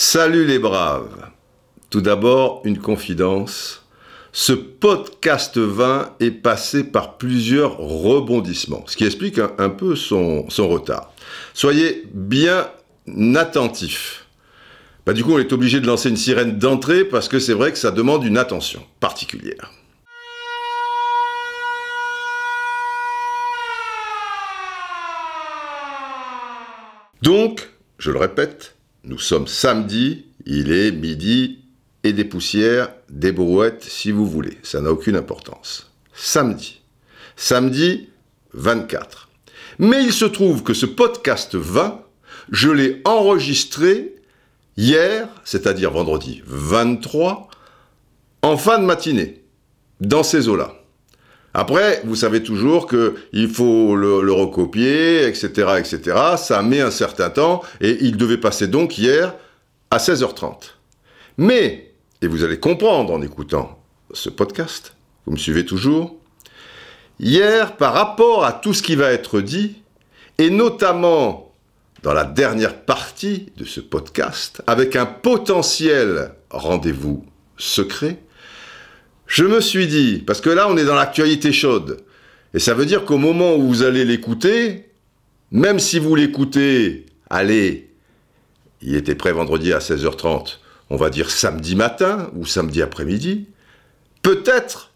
Salut les braves. Tout d'abord, une confidence. Ce podcast 20 est passé par plusieurs rebondissements, ce qui explique un, peu son, son retard. Soyez bien attentifs. Bah, du coup, on est obligé de lancer une sirène d'entrée parce que c'est vrai que ça demande une attention particulière. Donc, je le répète, nous sommes samedi, il est midi et des poussières, des brouettes si vous voulez, ça n'a aucune importance. Samedi. Samedi 24. Mais il se trouve que ce podcast 20, je l'ai enregistré hier, c'est-à-dire vendredi 23, en fin de matinée, dans ces eaux-là. Après, vous savez toujours qu'il faut le, le, recopier, etc., etc. Ça met un certain temps et il devait passer donc hier à 16h30. Mais, et vous allez comprendre en écoutant ce podcast, vous me suivez toujours, hier, par rapport à tout ce qui va être dit, et notamment dans la dernière partie de ce podcast, avec un potentiel rendez-vous secret, je me suis dit, parce que là on est dans l'actualité chaude, et ça veut dire qu'au moment où vous allez l'écouter, même si vous l'écoutez, allez, il était prêt vendredi à 16h30, on va dire samedi matin ou samedi après-midi, peut-être,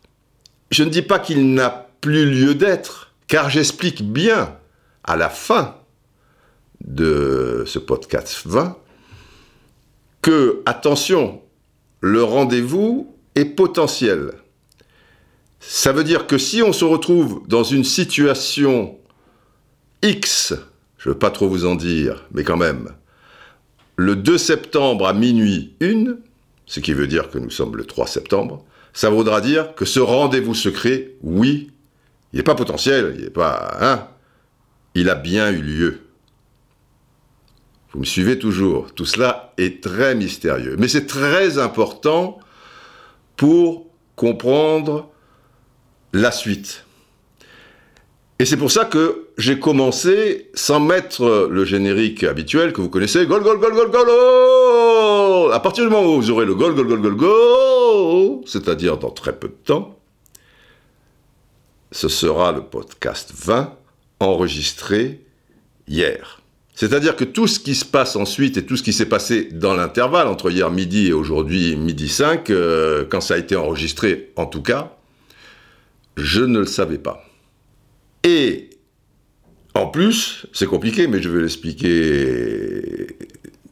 je ne dis pas qu'il n'a plus lieu d'être, car j'explique bien à la fin de ce podcast 20 que, attention, le rendez-vous est potentiel. Ça veut dire que si on se retrouve dans une situation X, je ne veux pas trop vous en dire, mais quand même, le 2 septembre à minuit 1, ce qui veut dire que nous sommes le 3 septembre, ça voudra dire que ce rendez-vous secret, oui, il n'est pas potentiel, il n'est pas... Hein, il a bien eu lieu. Vous me suivez toujours. Tout cela est très mystérieux. Mais c'est très important pour comprendre la suite. Et c'est pour ça que j'ai commencé sans mettre le générique habituel que vous connaissez, gol, gol, gol, gol, gol, À partir du moment où vous aurez le gol, gol, gol, gol, gol, c'est-à-dire dans très peu de temps, ce sera le podcast 20 enregistré hier. C'est-à-dire que tout ce qui se passe ensuite et tout ce qui s'est passé dans l'intervalle entre hier midi et aujourd'hui midi 5, euh, quand ça a été enregistré en tout cas, je ne le savais pas. Et en plus, c'est compliqué, mais je vais l'expliquer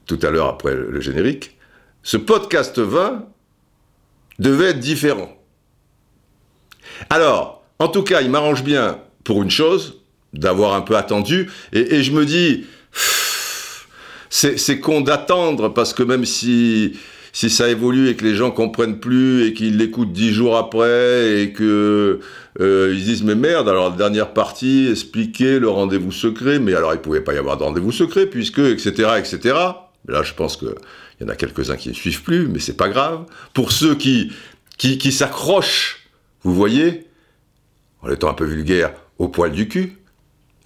tout à l'heure après le générique, ce podcast 20 devait être différent. Alors, en tout cas, il m'arrange bien pour une chose, d'avoir un peu attendu, et, et je me dis, c'est con d'attendre parce que même si si ça évolue et que les gens comprennent plus et qu'ils l'écoutent dix jours après et que euh, ils disent mais merde alors la dernière partie expliquer le rendez-vous secret mais alors il pouvait pas y avoir de rendez-vous secret puisque etc etc mais là je pense que il y en a quelques-uns qui ne suivent plus mais c'est pas grave. Pour ceux qui qui, qui s'accrochent vous voyez en étant un peu vulgaire au poil du cul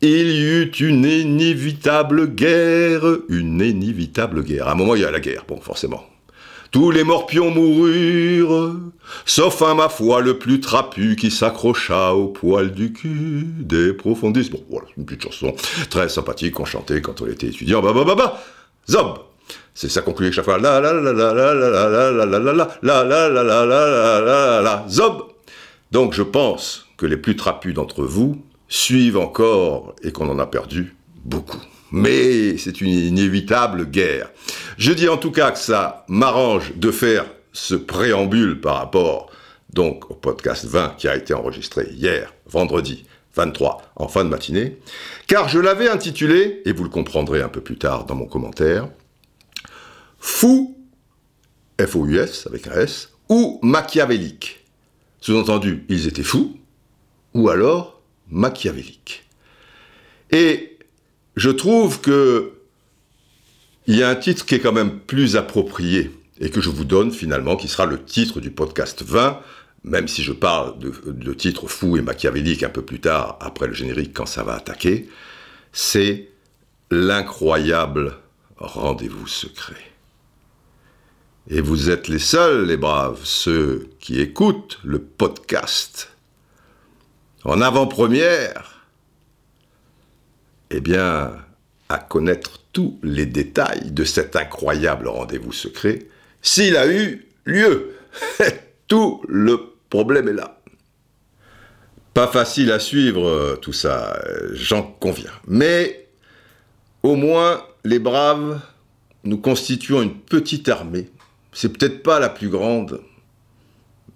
il y eut une inévitable guerre, une inévitable guerre. À un moment, il y a la guerre, bon, forcément. Tous les morpions moururent, sauf un, ma foi, le plus trapu qui s'accrocha au poil du cul des profondis. Bon, voilà, une petite chanson très sympathique qu'on chantait quand on était étudiant. Bah, bah, bah, bah, zob c'est ça conclut chaque fois. La la la la la la la la la la la la la la la la la la zob. Donc je pense que les plus trapus d'entre vous suivent encore et qu'on en a perdu beaucoup. Mais c'est une inévitable guerre. Je dis en tout cas que ça m'arrange de faire ce préambule par rapport donc au podcast 20 qui a été enregistré hier, vendredi 23, en fin de matinée, car je l'avais intitulé, et vous le comprendrez un peu plus tard dans mon commentaire, Fou F-O-U-S, avec un S, ou machiavéliques. Sous-entendu, ils étaient fous, ou alors machiavéliques. Et je trouve que il y a un titre qui est quand même plus approprié et que je vous donne finalement, qui sera le titre du podcast 20, même si je parle de, de titres fous et machiavéliques un peu plus tard, après le générique, quand ça va attaquer, c'est l'incroyable rendez-vous secret. Et vous êtes les seuls, les braves, ceux qui écoutent le podcast en avant-première, eh bien, à connaître tous les détails de cet incroyable rendez-vous secret, s'il a eu lieu. Tout le problème est là. Pas facile à suivre euh, tout ça, j'en conviens. Mais au moins, les braves, nous constituons une petite armée. C'est peut-être pas la plus grande,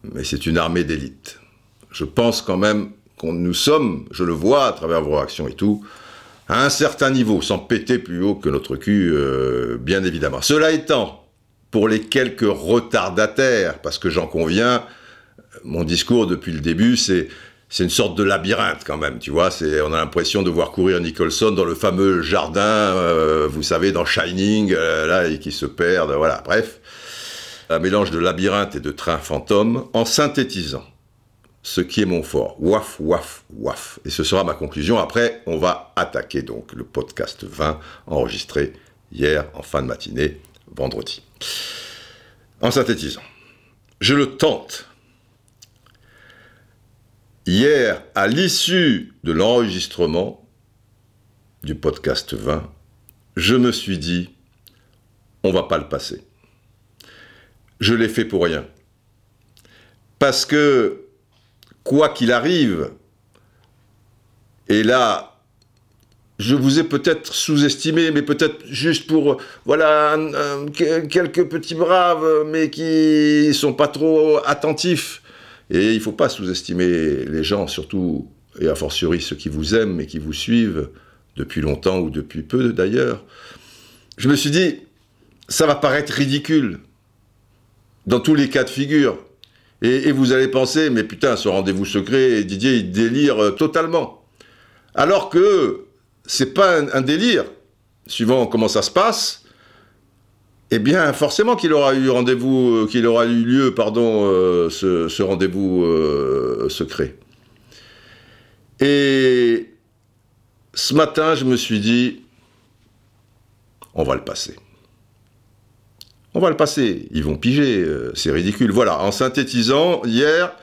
mais c'est une armée d'élite. Je pense quand même qu'on nous sommes, je le vois à travers vos réactions et tout, à un certain niveau, sans péter plus haut que notre cul, euh, bien évidemment. Cela étant, pour les quelques retardataires, parce que j'en conviens, mon discours depuis le début, c'est c'est une sorte de labyrinthe quand même, tu vois. C'est, on a l'impression de voir courir Nicholson dans le fameux jardin, euh, vous savez, dans Shining, euh, là, et qui se perd. Voilà, bref, un mélange de labyrinthe et de train fantôme, en synthétisant ce qui est mon fort. Waf, waf, waf. Et ce sera ma conclusion. Après, on va attaquer donc le podcast 20 enregistré hier en fin de matinée, vendredi. En synthétisant, je le tente Hier, à l'issue de l'enregistrement du podcast 20, je me suis dit, on va pas le passer. Je l'ai fait pour rien. Parce que, quoi qu'il arrive, et là, je vous ai peut-être sous-estimé, mais peut-être juste pour, voilà, quelques petits braves, mais qui sont pas trop attentifs et il faut pas sous-estimer les gens, surtout et a fortiori ceux qui vous aiment et qui vous suivent depuis longtemps ou depuis peu d'ailleurs. Je me suis dit, ça va paraître ridicule dans tous les cas de figure. Et, vous allez penser, mais putain, ce rendez-vous secret, Didier, il délire totalement. Alors que c'est pas un délire, suivant comment ça se passe, eh bien, forcément qu'il aura eu rendez-vous, euh, qu'il aura eu lieu, pardon, euh, ce, rendez-vous euh, secret. Et ce matin, je me suis dit, on va le passer. On va le passer. Ils vont piger. c'est ridicule. Voilà. En synthétisant, hier,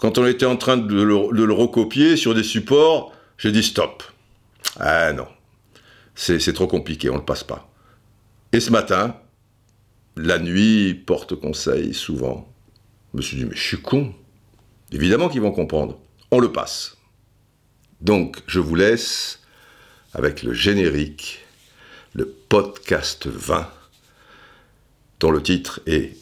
quand on était en train de le, de le recopier sur des supports, j'ai dit stop. Ah non. C'est trop compliqué. On ne le passe pas. Et ce matin, la nuit porte conseil souvent. Je me suis dit, mais je suis con. Évidemment qu'ils vont comprendre. On le passe. Donc, je vous laisse avec le générique, le podcast 20, dont le titre est,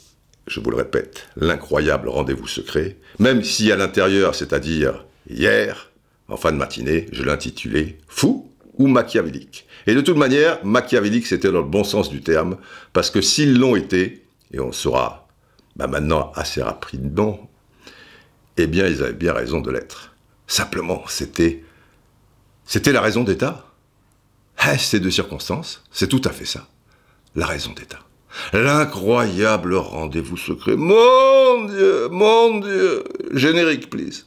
je vous le répète, l'incroyable rendez-vous secret, même si à l'intérieur, c'est-à-dire hier, en fin de matinée, je l'intitulais Fou ou machiavélique. Et de toute manière, machiavélique, c'était dans le bon sens du terme, parce que s'ils l'ont été, et on saura bah maintenant assez rapidement, eh bien, ils avaient bien raison de l'être. Simplement, c'était, c'était la raison d'État. Eh, c'est de circonstances, c'est tout à fait ça. La raison d'État. L'incroyable rendez-vous secret. Mon Dieu, mon Dieu. Générique, please.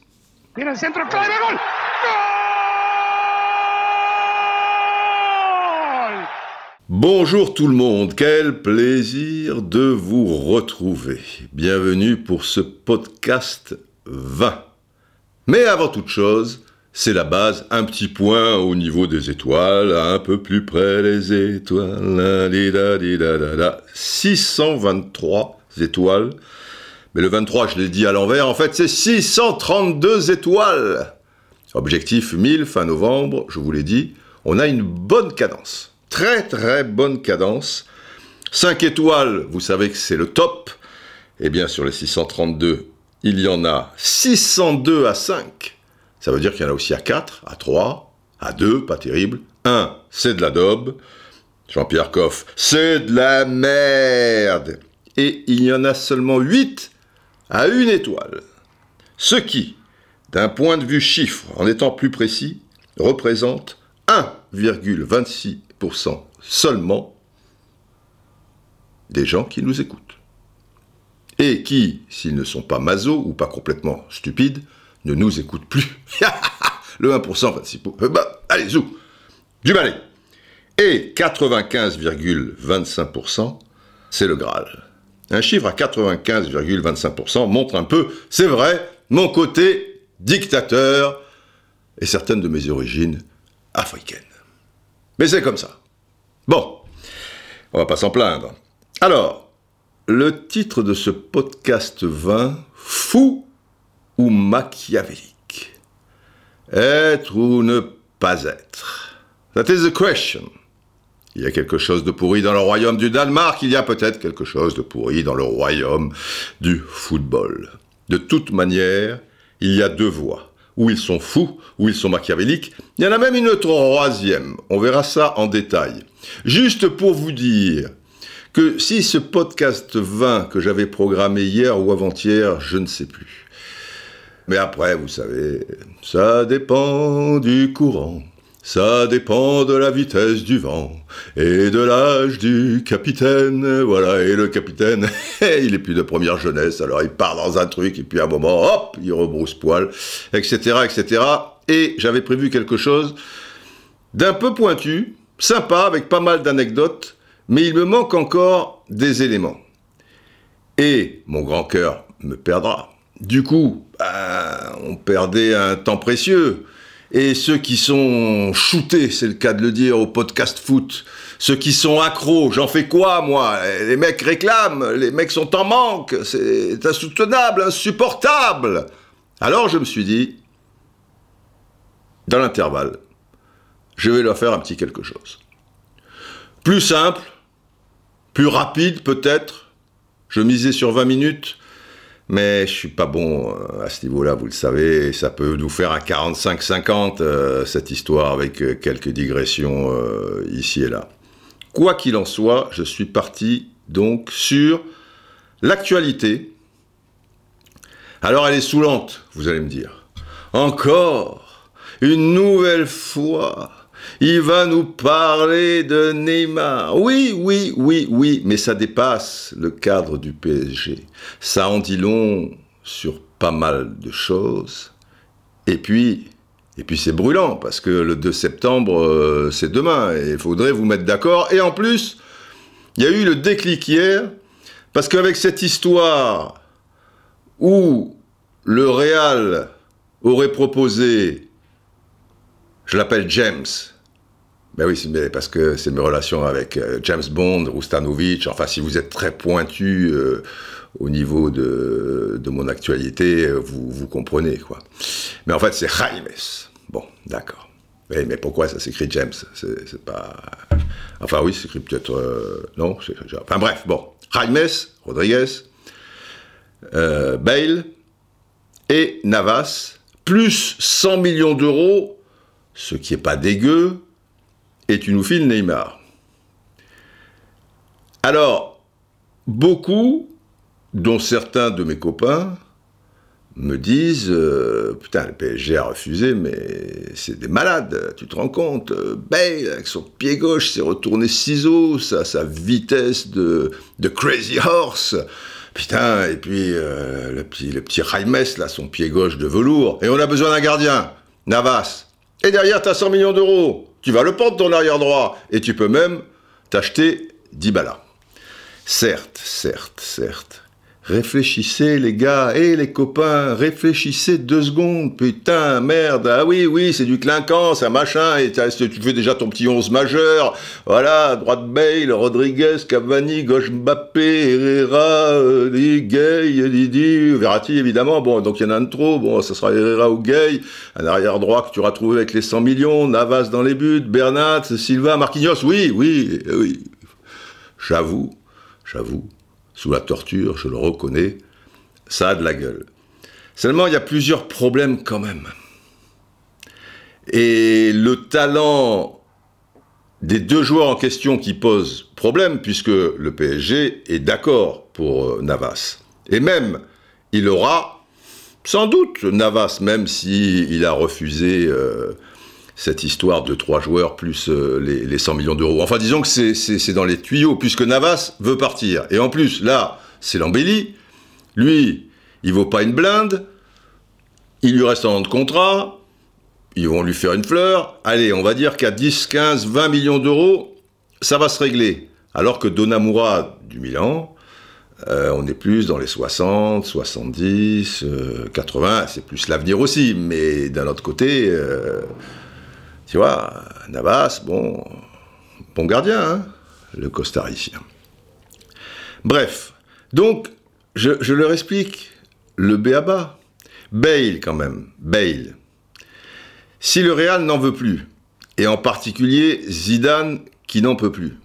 Bonjour tout le monde, quel plaisir de vous retrouver. Bienvenue pour ce podcast 20. Mais avant toute chose, c'est la base, un petit point au niveau des étoiles, un peu plus près les étoiles. 623 étoiles. Mais le 23, je l'ai dit à l'envers, en fait c'est 632 étoiles. Objectif 1000 fin novembre, je vous l'ai dit, on a une bonne cadence très très bonne cadence. 5 étoiles, vous savez que c'est le top. Eh bien, sur les 632, il y en a 602 à 5. Ça veut dire qu'il y en a aussi à 4, à 3, à 2, pas terrible. 1, c'est de la daube. Jean-Pierre Coff, c'est de la merde. et il y en a seulement 8 à une étoile. Ce qui, d'un point de vue chiffre, en étant plus précis, représente 1,26% seulement des gens qui nous écoutent. Et qui, s'ils ne sont pas maso ou pas complètement stupides, ne nous écoutent plus. Le 1%, 26%. Euh, bah, allez, zou Du balai Et 95,25%, c'est le Graal. Un chiffre à 95,25% montre un peu, c'est vrai, mon côté dictateur et certaines de mes origines africaines. Mais c'est comme ça. Bon, on va pas s'en plaindre. Alors, le titre de ce podcast 20, Fou machiavélique Être ou ne pas être That is the question. Il y a quelque chose de pourri dans le royaume du Danemark, il y a peut-être quelque chose de pourri dans le royaume du football. De toute manière, il y a deux voies. Ou ils sont fous, ou ils sont machiavéliques. Il y en a même une troisième. On verra ça en détail. Juste pour vous dire que si ce podcast 20 que j'avais programmé hier ou avant-hier, je ne sais plus. Mais après, vous savez, ça dépend du courant. Ça dépend de la vitesse du vent et de l'âge du capitaine. Voilà, et le capitaine, il est plus de première jeunesse, alors il part dans un truc et puis à un moment, hop, il rebrousse poil, etc., etc. Et j'avais prévu quelque chose d'un peu pointu, sympa, avec pas mal d'anecdotes, mais il me manque encore des éléments. Et mon grand cœur me perdra. Du coup, ben, on perdait un temps précieux. Et ceux qui sont shootés, c'est le cas de le dire, au podcast foot, ceux qui sont accros, j'en fais quoi moi? Les mecs réclament, les mecs sont en manque, c'est insoutenable, insupportable. Alors je me suis dit, dans l'intervalle, je vais leur faire un petit quelque chose. Plus simple, plus rapide peut-être. Je misais sur 20 minutes. Mais je suis pas bon euh, à ce niveau-là, vous le savez, ça peut nous faire un 45-50, euh, cette histoire, avec euh, quelques digressions ici et là. Quoi qu'il en soit, je suis parti donc sur l'actualité. Alors elle est saoulante, vous allez me dire. Encore, une nouvelle fois, il va nous parler de Neymar. Oui, oui, oui, oui, mais ça dépasse le cadre du PSG. Ça en dit long sur pas mal de choses. Et puis, et puis c'est brûlant, parce que le 2 septembre, euh, c'est demain, et il faudrait vous mettre d'accord. Et en plus, il y a eu le déclic hier, parce qu'avec cette histoire où le Real aurait proposé, je l'appelle James, ben oui, parce que c'est mes relations avec euh, James Bond, Rustanovic. Enfin, si vous êtes très pointu euh, au niveau de, mon actualité, euh, vous, vous comprenez, quoi. Mais en fait, c'est Jaimes. Bon, d'accord. Mais, mais, pourquoi ça s'écrit James? C'est pas... Enfin oui, c'est écrit peut-être... non Enfin bref, bon. Jaimes, Rodriguez, Bale et Navas, plus 100 millions d'euros, ce qui n'est pas dégueu, et tu nous files Neymar. Alors, beaucoup, dont certains de mes copains, me disent euh, Putain, le PSG a refusé, mais c'est des malades, tu te rends compte Bale, avec son pied gauche, s'est retourné ciseaux, sa, sa vitesse de, de Crazy Horse. Putain, et puis euh, le petit, le petit là, son pied gauche de velours. Et on a besoin d'un gardien, Navas. Et derrière, t'as 100 millions d'euros tu vas le prendre ton arrière droit et tu peux même t'acheter 10 balles. Certes, certes, certes. Réfléchissez les gars, et les copains, réfléchissez deux secondes, putain, merde, ah oui, oui, c'est du clinquant, ça machin, et tu fais déjà ton petit 11 majeur, voilà, droite Bale, Rodriguez, Cavani, gauche Mbappé, Herrera, euh, Gay, Didi, Verratti évidemment, bon, donc il y en a un de trop, bon, ça sera Herrera ou Gay, un arrière droit que tu auras trouvé avec les 100 millions, Navas dans les buts, Bernat, Silva, Marquinhos, oui, oui, oui, j'avoue, j'avoue sous la torture, je le reconnais, ça a de la gueule. Seulement, il y a plusieurs problèmes quand même. Et le talent des deux joueurs en question qui posent problème, puisque le PSG est d'accord pour euh, Navas. Et même, il aura sans doute Navas, même s'il il a refusé euh, cette histoire de trois joueurs plus euh, les, les 100 millions d'euros. Enfin, disons que c'est- dans les tuyaux, puisque Navas veut partir. Et en plus, là, c'est l'embellie. Lui, il vaut pas une blinde. Il lui reste un an de contrat. Ils vont lui faire une fleur. Allez, on va dire qu'à 10, 15, 20 millions d'euros, ça va se régler. Alors que Donamura du Milan, euh, on est plus dans les 60, 70, euh, 80, c'est plus l'avenir aussi. Mais d'un autre côté, euh, tu vois, Navas, bon, bon gardien, hein, le costaricien. Bref, donc, je, leur explique le béaba. Bale, quand même, Bale. Si le Real n'en veut plus, et en particulier Zidane qui n'en peut plus,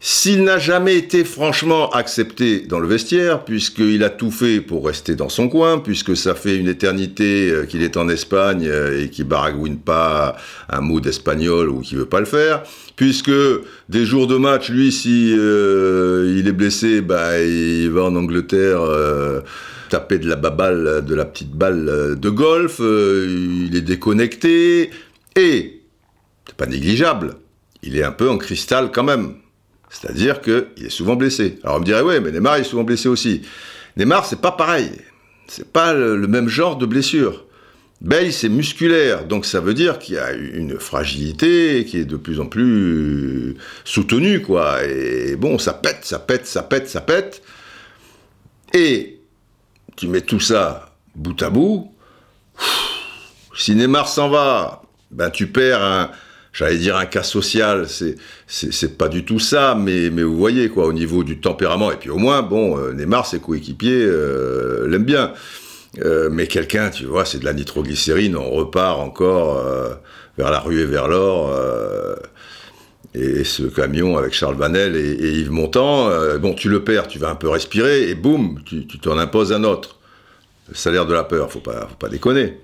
s'il n'a jamais été franchement accepté dans le vestiaire, puisqu'il a tout fait pour rester dans son coin, puisque ça fait une éternité euh, qu'il est en Espagne euh, et qu'il baragouine pas un mot d'espagnol ou qu'il veut pas le faire, puisque des jours de match, lui, si euh, il est blessé, bah, il va en Angleterre taper de la baballe, de la petite balle de golf, il est déconnecté, et, c'est pas négligeable, il est un peu en cristal quand même. C'est-à-dire qu'il est souvent blessé. Alors on me dirait, ouais, mais Neymar est souvent blessé aussi. Neymar, c'est pas pareil. C'est pas le, même genre de blessure. Bale, c'est musculaire, donc ça veut dire qu'il y a une fragilité qui est de plus en plus soutenue, quoi. Et bon, ça pète, ça pète, ça pète, ça pète. Et tu mets tout ça bout à bout. Si Neymar s'en va, ben tu perds un, j'allais dire un cas social, c'est, pas du tout ça, mais, mais vous voyez, quoi, au niveau du tempérament, et puis au moins, bon, euh, Neymar, ses coéquipiers euh, l'aiment bien. Euh, mais quelqu'un, tu vois, c'est de la nitroglycérine, on repart encore euh, vers la rue et vers l'or. et ce camion avec Charles Vanel et, Yves Montand, bon, tu le perds, tu vas un peu respirer, et boum, tu, t'en imposes un autre. Le salaire de la peur, faut pas, faut pas déconner.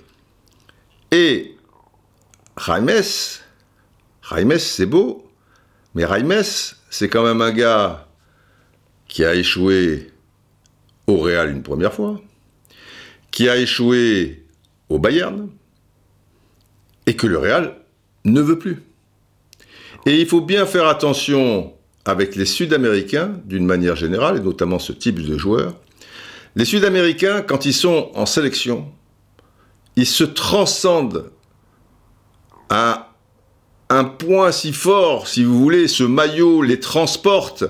Et Jaimes, Jaimes, c'est beau, mais Jaimes, c'est quand même un gars qui a échoué au Real une première fois, qui a échoué au Bayern, et que le Real ne veut plus. Et il faut bien faire attention avec les Sud-Américains, d'une manière générale, et notamment ce type de joueurs. Les Sud-Américains, quand ils sont en sélection, ils se transcendent à un point si fort, si vous voulez, ce maillot les transporte.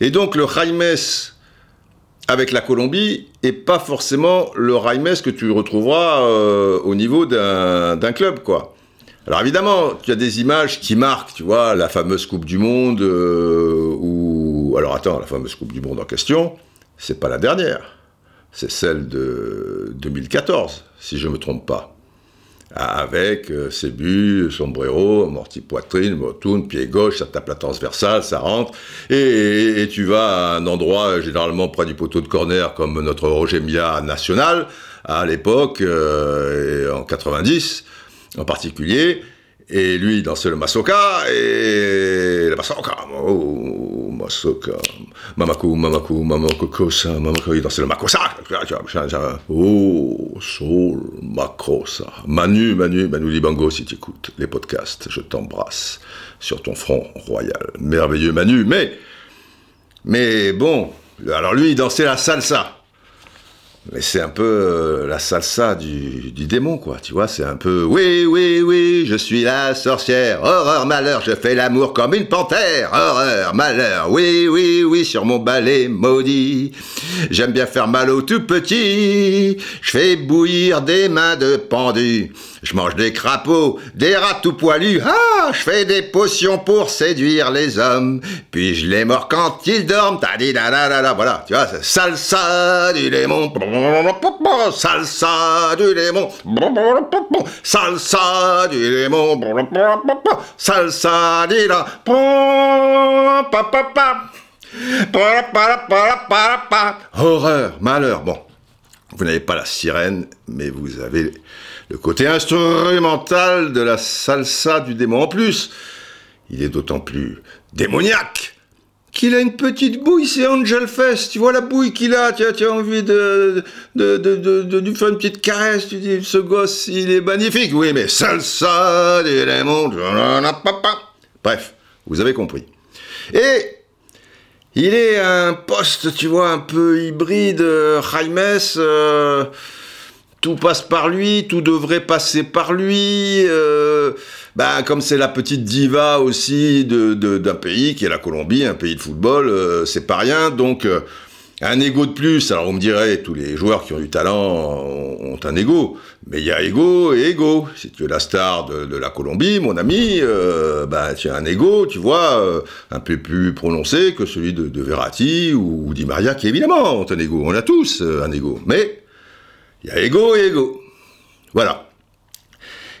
Et donc le Jaimes avec la Colombie est pas forcément le Jaimes que tu retrouveras euh, au niveau d'un d'un club, quoi. Alors évidemment, tu as des images qui marquent, tu vois, la fameuse Coupe du Monde, euh, ou... Alors attends, la fameuse Coupe du Monde en question, c'est pas la dernière. C'est celle de 2014, si je me trompe pas. Avec euh, ses buts, sombrero, amorti poitrine, motoun, pied gauche, ça tape la transversale, ça rentre, et, et- et tu vas à un endroit généralement près du poteau de corner, comme notre Roger Mia national, à l'époque, euh, en 90 en particulier, et lui il dansait le masoka, et le masoka, oh, masoka, mamaku, mamaku, mamaku, kosa, mamaku, il dansait le makosa, oh, soul, makosa, Manu, Manu, Manu Libango, si tu écoutes les podcasts, je t'embrasse sur ton front royal, merveilleux Manu, mais, mais bon, alors lui il dansait la salsa, mais c'est un peu euh, la salsa du, du démon, quoi. Tu vois, c'est un peu oui, oui, oui, je suis la sorcière. Horreur, malheur, je fais l'amour comme une panthère. Horreur, malheur, oui, oui, oui, sur mon balai maudit. J'aime bien faire mal aux tout petits. Je fais bouillir des mains de pendus. Je mange des crapauds, des rats tout poilus. Ah, je fais des potions pour séduire les hommes. Puis je les mords quand ils dorment. Tadi da da da da. Voilà, tu vois, c'est salsa du démon. Salsa du démon. Salsa du démon. Salsa di pa. Horreur, malheur. Bon, vous n'avez pas la sirène, mais vous avez le côté instrumental de la salsa du démon. En plus, il est d'autant plus démoniaque qu'il a une petite bouille, c'est Angel Fest. Tu vois la bouille qu'il a, tu as, envie de de, de, de, de, lui faire une petite caresse. Tu dis, ce gosse, il est magnifique. Oui, mais salsa, des Bref, vous avez compris. Et il est un poste, tu vois, un peu hybride, euh, Jaimes. Euh, tout passe par lui, tout devrait passer par lui. Euh, ben, comme c'est la petite diva aussi d'un de, d'un pays qui est la Colombie, un pays de football, euh, c'est pas rien. Donc, euh, un ego de plus. Alors, on me dirait, tous les joueurs qui ont du talent ont, un ego. Mais il y a ego et ego. Si tu es la star de, la Colombie, mon ami, euh, ben, tu as un ego, tu vois, euh, un peu plus prononcé que celui de, de Verratti ou, ou Di Maria, qui évidemment ont un ego. On a tous un ego. Mais il y a ego et ego. Voilà.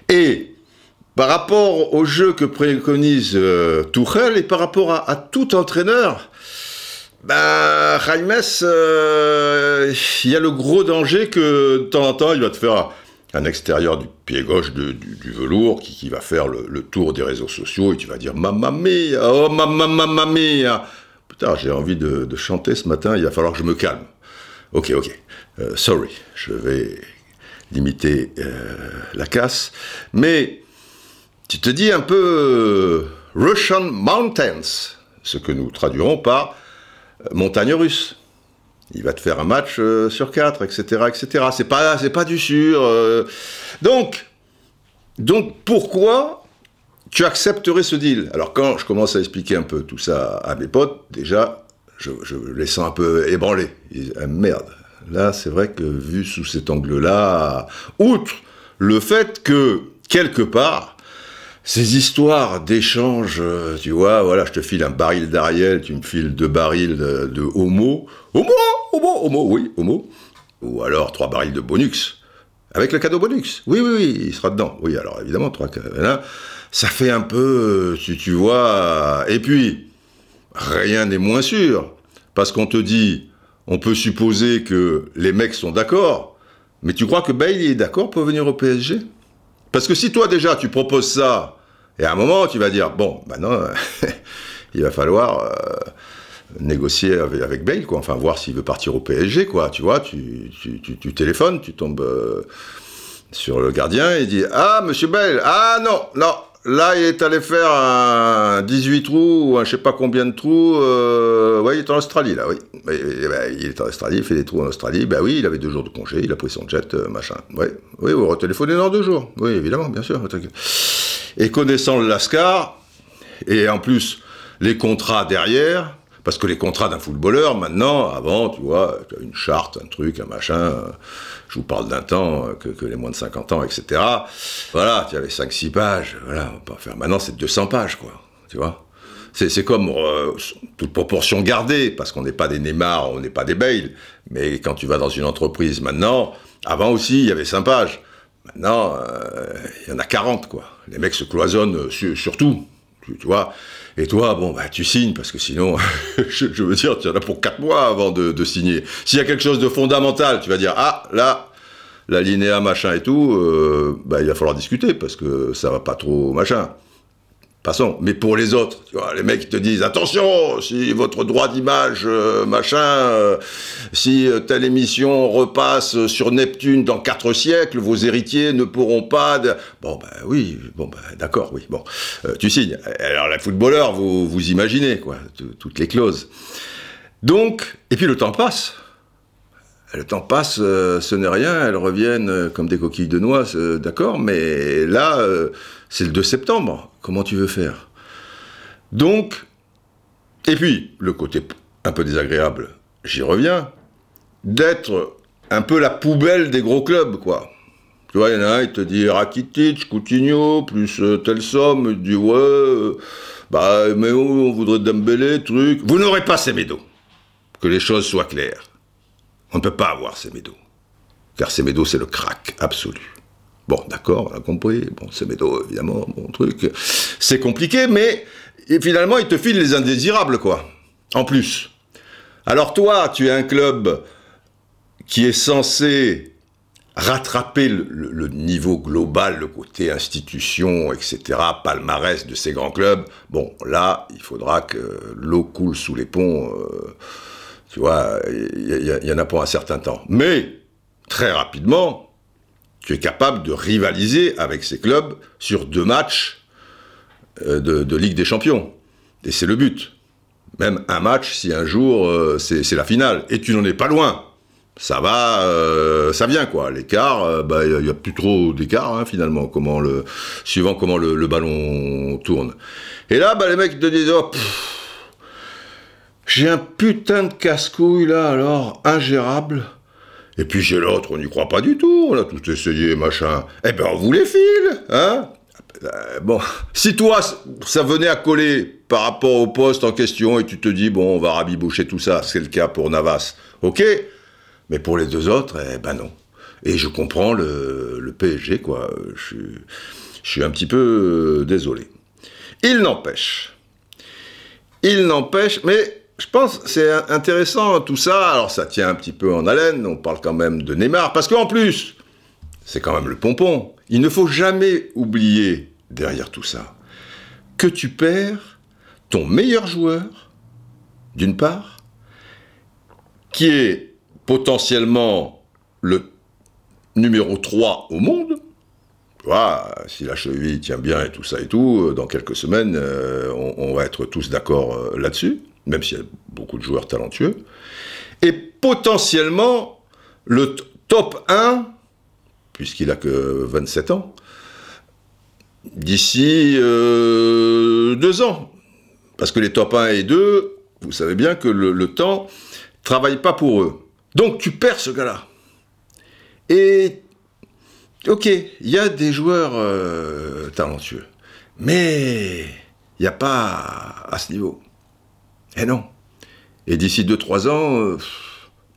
Et par rapport au jeu que préconise euh, Tuchel et par rapport à, tout entraîneur, ben, Jaime, euh, il y a le gros danger que de temps en temps, il va te faire un extérieur du pied gauche du, velours qui, va faire le, tour des réseaux sociaux et tu vas dire Mamma mia, oh mamma, mamma mia. Putain, j'ai envie de, chanter ce matin, il va falloir que je me calme. Ok, ok, euh, sorry, je vais limiter la casse. Mais tu te dis un peu euh, Russian Mountains, ce que nous traduirons par euh, montagne russe. Il va te faire un match euh, sur quatre, etc., etc. C'est pas, c'est pas du sûr. Donc, donc pourquoi tu accepterais ce deal? Alors quand je commence à expliquer un peu tout ça à mes potes, déjà, je, les sens un peu ébranlés. Ah, merde. Là, c'est vrai que vu sous cet angle-là, outre le fait que quelque part, ces histoires d'échange, euh, tu vois, voilà, je te file un baril d'Ariel, tu me files deux barils de, Homo. Homo, Homo, Homo, oui, Homo. Ou alors trois barils de Bonux. Avec le cadeau Bonux. Oui, oui, oui, il sera dedans. Oui, alors évidemment, trois là, Ça fait un peu, si tu vois. Et puis, rien n'est moins sûr. Parce qu'on te dit, on peut supposer que les mecs sont d'accord. Mais tu crois que Bale est d'accord pour venir au PSG parce que si toi déjà tu proposes ça, et à un moment tu vas dire, bon, maintenant il va falloir euh, négocier avec, Bale, quoi, enfin voir s'il veut partir au PSG, quoi, tu vois, tu, tu, téléphones, tu tombes euh, sur le gardien et dit, ah, monsieur Bale, ah non, non, Là, il est allé faire un 18 trous ou un je sais pas combien de trous. Euh, oui, il est en Australie, là, oui. il est en Australie, il fait des trous en Australie. Ben oui, il avait deux jours de congé, il a pris son jet, euh, machin. Oui, oui, vous retéléphonez dans deux jours. Oui, évidemment, bien sûr. Et connaissant le Lascar, et en plus, les contrats derrière, parce que les contrats d'un footballeur, maintenant, avant, tu vois, tu as une charte, un truc, un machin. Euh, je vous parle d'un temps euh, que, les moins de 50 ans, etc. Voilà, tu avais 5-6 pages. Voilà, on peut faire. Maintenant, c'est 200 pages, quoi. Tu vois c'est comme euh, toute proportion gardée, parce qu'on n'est pas des Neymar, on n'est pas des Bale. Mais quand tu vas dans une entreprise maintenant, avant aussi, il y avait 5 pages. Maintenant, il y en a 40, quoi. Les mecs se cloisonnent sur, tout, tu vois. Et toi, bon, bah, tu signes, parce que sinon, je, veux dire, tu en as pour 4 mois avant de, signer. S'il y a quelque chose de fondamental, tu vas dire, ah, là, la linéa, machin et tout, euh, bah, il va falloir discuter, parce que ça va pas trop, machin. Passons. Mais pour les autres, tu vois, les mecs te disent attention, si votre droit d'image, euh, machin, euh, si euh, telle émission repasse sur Neptune dans quatre siècles, vos héritiers ne pourront pas. Bon ben oui, bon ben d'accord, oui, bon, tu signes. Alors les footballeurs, vous vous imaginez quoi, toutes les clauses. Donc, et puis le temps passe. Le temps passe, ce n'est rien, elles reviennent comme des coquilles de noix, d'accord, mais là, c'est le 2 septembre. Comment tu veux faire? Donc, et puis, le côté un peu désagréable, j'y reviens, d'être un peu la poubelle des gros clubs, quoi. Tu vois, il y en a un, il te dit Rakitic, Coutinho, plus euh, telle somme, il dit ouais, euh, bah, mais on voudrait Dembélé, truc. Vous n'aurez pas ces médos. Que les choses soient claires. On ne peut pas avoir ces médos. Car ces médos, c'est le crack absolu. Bon, d'accord, on a compris. Bon, c'est médo, évidemment, bon truc. C'est compliqué, mais finalement, il te file les indésirables, quoi. En plus. Alors toi, tu es un club qui est censé rattraper le, niveau global, le côté institution, etc., palmarès de ces grands clubs, bon, là, il faudra que l'eau coule sous les ponts. Euh, tu vois, il y, en a pour un certain temps. Mais, très rapidement, tu es capable de rivaliser avec ces clubs sur deux matchs euh, de, Ligue des Champions. Et c'est le but. Même un match, si un jour euh, c'est la finale. Et tu n'en es pas loin ça va, euh, ça vient quoi. L'écart, il bah, n'y a, plus trop d'écart hein, finalement, suivant comment le, ballon tourne. Et là, bah, les mecs te disent, oh, j'ai un putain de casse-couille là, alors, ingérable. Et puis j'ai l'autre, on n'y croit pas du tout, on a tout essayé, machin. Eh ben on vous les file, hein? Euh, Bon, si toi, ça venait à coller par rapport au poste en question et tu te dis, bon, on va rabiboucher tout ça, c'est le cas pour Navas, ok? Mais pour les deux autres, eh ben non. Et je comprends le, PSG, quoi. Je, je, suis un petit peu euh, désolé. Il n'empêche. Il n'empêche, mais je pense c'est intéressant tout ça. Alors ça tient un petit peu en haleine, on parle quand même de Neymar, parce qu'en plus, c'est quand même le pompon. Il ne faut jamais oublier derrière tout ça que tu perds ton meilleur joueur, d'une part, qui est potentiellement le numéro 3 au monde. Voilà, si la cheville tient bien et tout ça et tout, euh, dans quelques semaines, euh, on, va être tous d'accord euh, là-dessus, même s'il y a beaucoup de joueurs talentueux. Et potentiellement, le top 1, puisqu'il a que 27 ans, d'ici deux ans. Parce que les top 1 et 2, vous savez bien que le, le temps travaille pas pour eux. Donc tu perds ce gars-là. Et ok, il y a des joueurs euh, talentueux, mais il n'y a pas à ce niveau. Eh non. Et d'ici 2-3 ans, euh,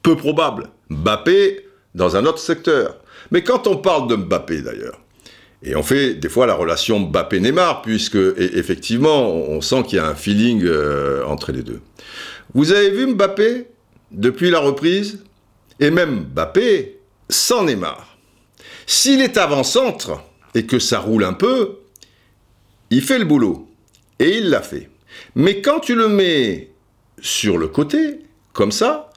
peu probable. Mbappé dans un autre secteur. Mais quand on parle de Mbappé d'ailleurs, et on fait des fois la relation Mbappé-Neymar, puisque effectivement, on sent qu'il y a un feeling euh, entre les deux. Vous avez vu Mbappé depuis la reprise? Et même Mbappé est marre. S'il est avant-centre et que ça roule un peu, il fait le boulot. Et il l'a fait. Mais quand tu le mets sur le côté, comme ça,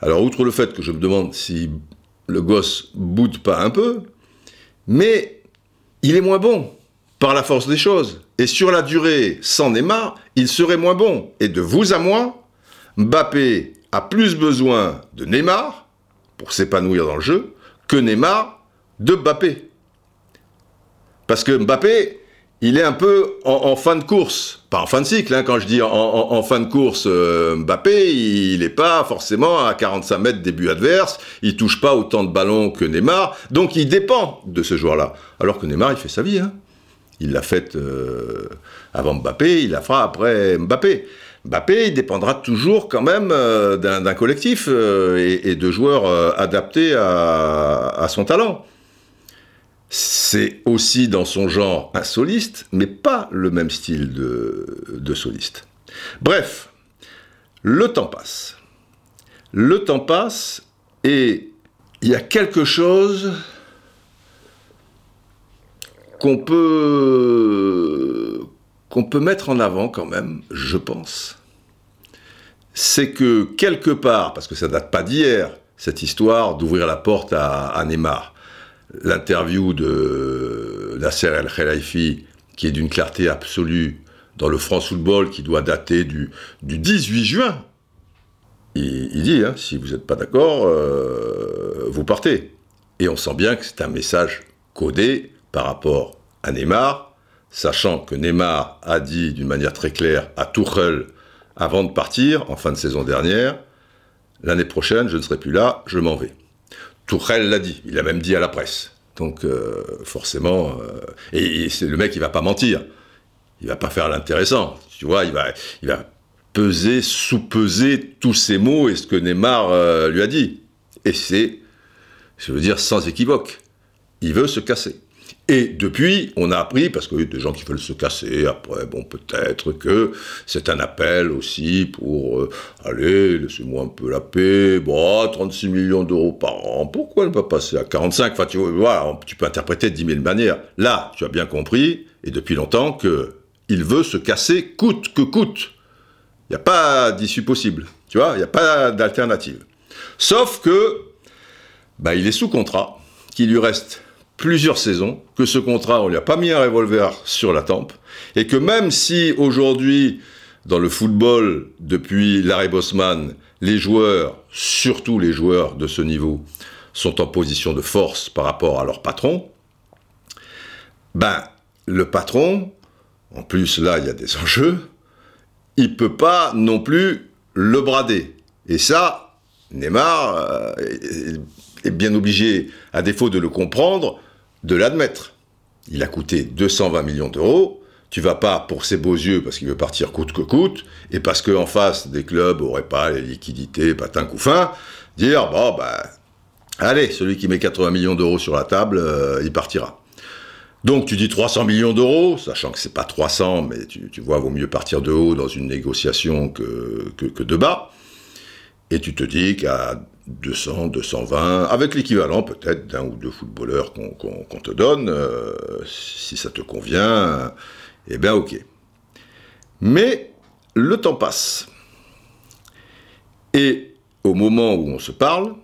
alors outre le fait que je me demande si le gosse boude pas un peu, mais il est moins bon par la force des choses. Et sur la durée, sans Neymar, il serait moins bon. Et de vous à moi, Mbappé a plus besoin de Neymar pour s'épanouir dans le jeu que Neymar de Mbappé. Parce que Mbappé, il est un peu en, fin de course, pas en fin de cycle, hein, quand je dis en, fin de course, euh, Mbappé, il n'est pas forcément à 45 mètres des buts adverses, il touche pas autant de ballons que Neymar, donc il dépend de ce joueur-là. Alors que Neymar, il fait sa vie. Hein. Il l'a faite euh, avant Mbappé, il la fera après Mbappé. Mbappé, il dépendra toujours quand même euh, d'un collectif et, de joueurs adaptés à, son talent. C'est aussi dans son genre un soliste, mais pas le même style de, soliste. Bref, le temps passe. Le temps passe et il y a quelque chose qu'on peut mettre en avant quand même, je pense, c'est que quelque part, parce que ça date pas d'hier, cette histoire d'ouvrir la porte à, Neymar, l'interview de Nasser El Khelaifi, qui est d'une clarté absolue dans le France Football, qui doit dater du, 18 juin, il, dit, hein, si vous n'êtes pas d'accord, euh, vous partez. Et on sent bien que c'est un message codé par rapport à Neymar, sachant que Neymar a dit d'une manière très claire à Tuchel avant de partir, en fin de saison dernière, l'année prochaine, je ne serai plus là, je m'en vais. Tuchel l'a dit, il a même dit à la presse. Donc euh, forcément, euh, et, c'est le mec, il va pas mentir, il va pas faire l'intéressant, tu vois, il va, il va peser, sous-peser tous ces mots et ce que Neymar euh, lui a dit. Et c'est, je veux dire, sans équivoque, il veut se casser. Et depuis, on a appris, parce qu'il y a des gens qui veulent se casser, après, bon, peut-être que c'est un appel aussi pour, euh, allez, laissez-moi un peu la paix, bon, 36 millions d'euros par an, pourquoi ne pas passer à 45 Enfin, tu vois, tu peux interpréter de 10 000 manières. Là, tu as bien compris, et depuis longtemps, que il veut se casser coûte que coûte. Il n'y a pas d'issue possible, tu vois, il n'y a pas d'alternative. Sauf que, bah, il est sous contrat, qu'il lui reste plusieurs saisons, que ce contrat, on lui a pas mis un revolver sur la tempe, et que même si aujourd'hui, dans le football, depuis Larry Bosman, les joueurs, surtout les joueurs de ce niveau, sont en position de force par rapport à leur patron, ben, le patron, en plus là, il y a des enjeux, il peut pas non plus le brader. Et ça, Neymar euh, est bien obligé, à défaut de le comprendre, de l'admettre. Il a coûté 220 millions d'euros. Tu vas pas pour ses beaux yeux parce qu'il veut partir coûte que coûte et parce qu'en face des clubs auraient pas les liquidités, patin couffin, dire bon bah allez celui qui met 80 millions d'euros sur la table, euh, il partira. Donc tu dis 300 millions d'euros, sachant que c'est pas 300, mais tu, vois, vaut mieux partir de haut dans une négociation que, que de bas. Et tu te dis qu'à 200, 220, avec l'équivalent peut-être d'un ou deux footballeurs qu'on te donne, euh, si ça te convient, eh bien ok. Mais le temps passe. Et au moment où on se parle,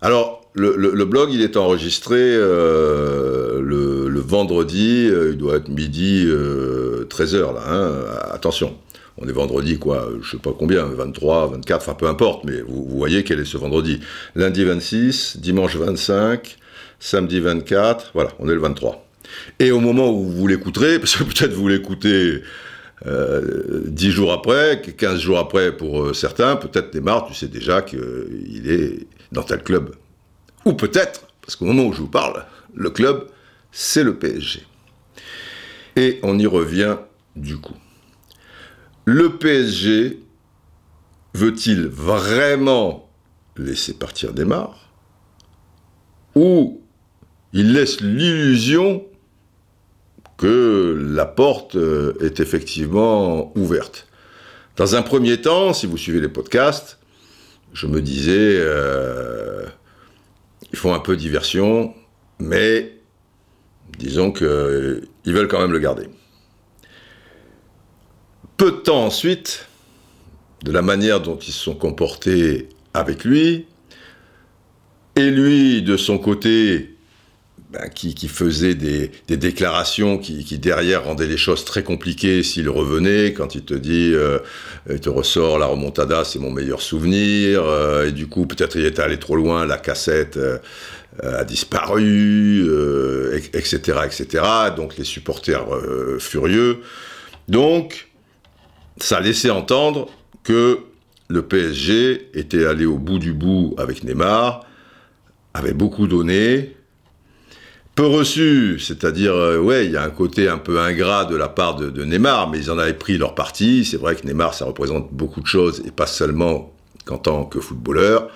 alors le, blog il est enregistré euh, le, vendredi, euh, il doit être midi 13h là, hein, attention on est vendredi, quoi, je sais pas combien, 23, 24, enfin peu importe, mais vous, voyez quel est ce vendredi. Lundi 26, dimanche 25, samedi 24, voilà, on est le 23. Et au moment où vous l'écouterez, parce que peut-être vous l'écoutez euh, 10 jours après, 15 jours après pour euh, certains, peut-être Neymar, tu sais déjà qu'il est dans tel club. Ou peut-être, parce qu'au moment où je vous parle, le club, c'est le PSG. Et on y revient du coup. Le PSG veut-il vraiment laisser partir Neymar Ou il laisse l'illusion que la porte euh, est effectivement ouverte? Dans un premier temps, si vous suivez les podcasts, je me disais, euh, ils font un peu diversion, mais disons qu'ils veulent quand même le garder. Peu de temps ensuite, de la manière dont ils se sont comportés avec lui, et lui, de son côté, ben, qui, faisait des, déclarations qui, derrière rendaient les choses très compliquées s'il revenait, quand il te dit, euh, il te ressort la remontada, c'est mon meilleur souvenir, euh, et du coup peut-être il était allé trop loin, la cassette euh, a disparu, etc., etc. Donc les supporters furieux. Donc ça laissait entendre que le PSG était allé au bout du bout avec Neymar, avait beaucoup donné, peu reçu, c'est-à-dire, euh, ouais, il y a un côté un peu ingrat de la part de, Neymar, mais ils en avaient pris leur parti. C'est vrai que Neymar, ça représente beaucoup de choses, et pas seulement qu'en tant que footballeur,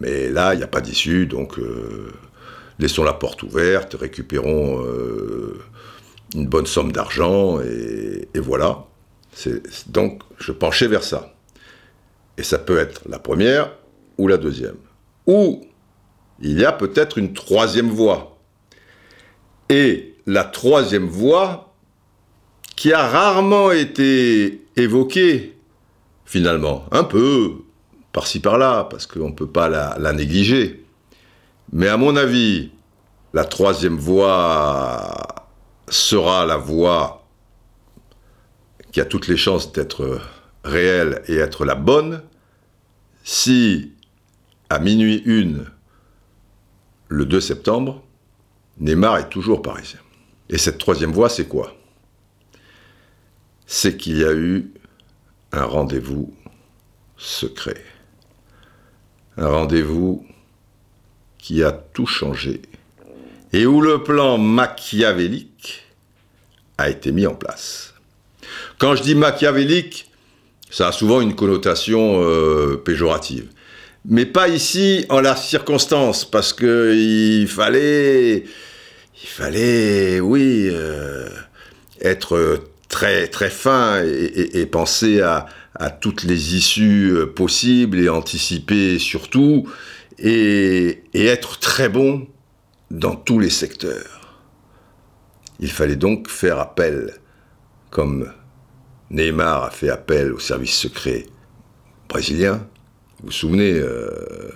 mais là, il n'y a pas d'issue, donc euh, laissons la porte ouverte, récupérons euh, une bonne somme d'argent, et, voilà donc, je penchais vers ça. Et ça peut être la première ou la deuxième. Ou il y a peut-être une troisième voie. Et la troisième voie, qui a rarement été évoquée, finalement, un peu par-ci par-là, parce qu'on ne peut pas la, la négliger. Mais à mon avis, la troisième voie sera la voie qui a toutes les chances d'être réelle et être la bonne, si à minuit une, le 2 septembre, Neymar est toujours parisien. Et cette troisième voie, c'est quoi? C'est qu'il y a eu un rendez-vous secret. Un rendez-vous qui a tout changé et où le plan machiavélique a été mis en place. Quand je dis machiavélique, ça a souvent une connotation euh, péjorative. Mais pas ici en la circonstance, parce qu'il fallait, il fallait, oui, euh, être très très fin et, penser à, toutes les issues euh, possibles et anticiper surtout et, et être très bon dans tous les secteurs. Il fallait donc faire appel, comme Neymar a fait appel au service secret brésilien. Vous vous souvenez euh,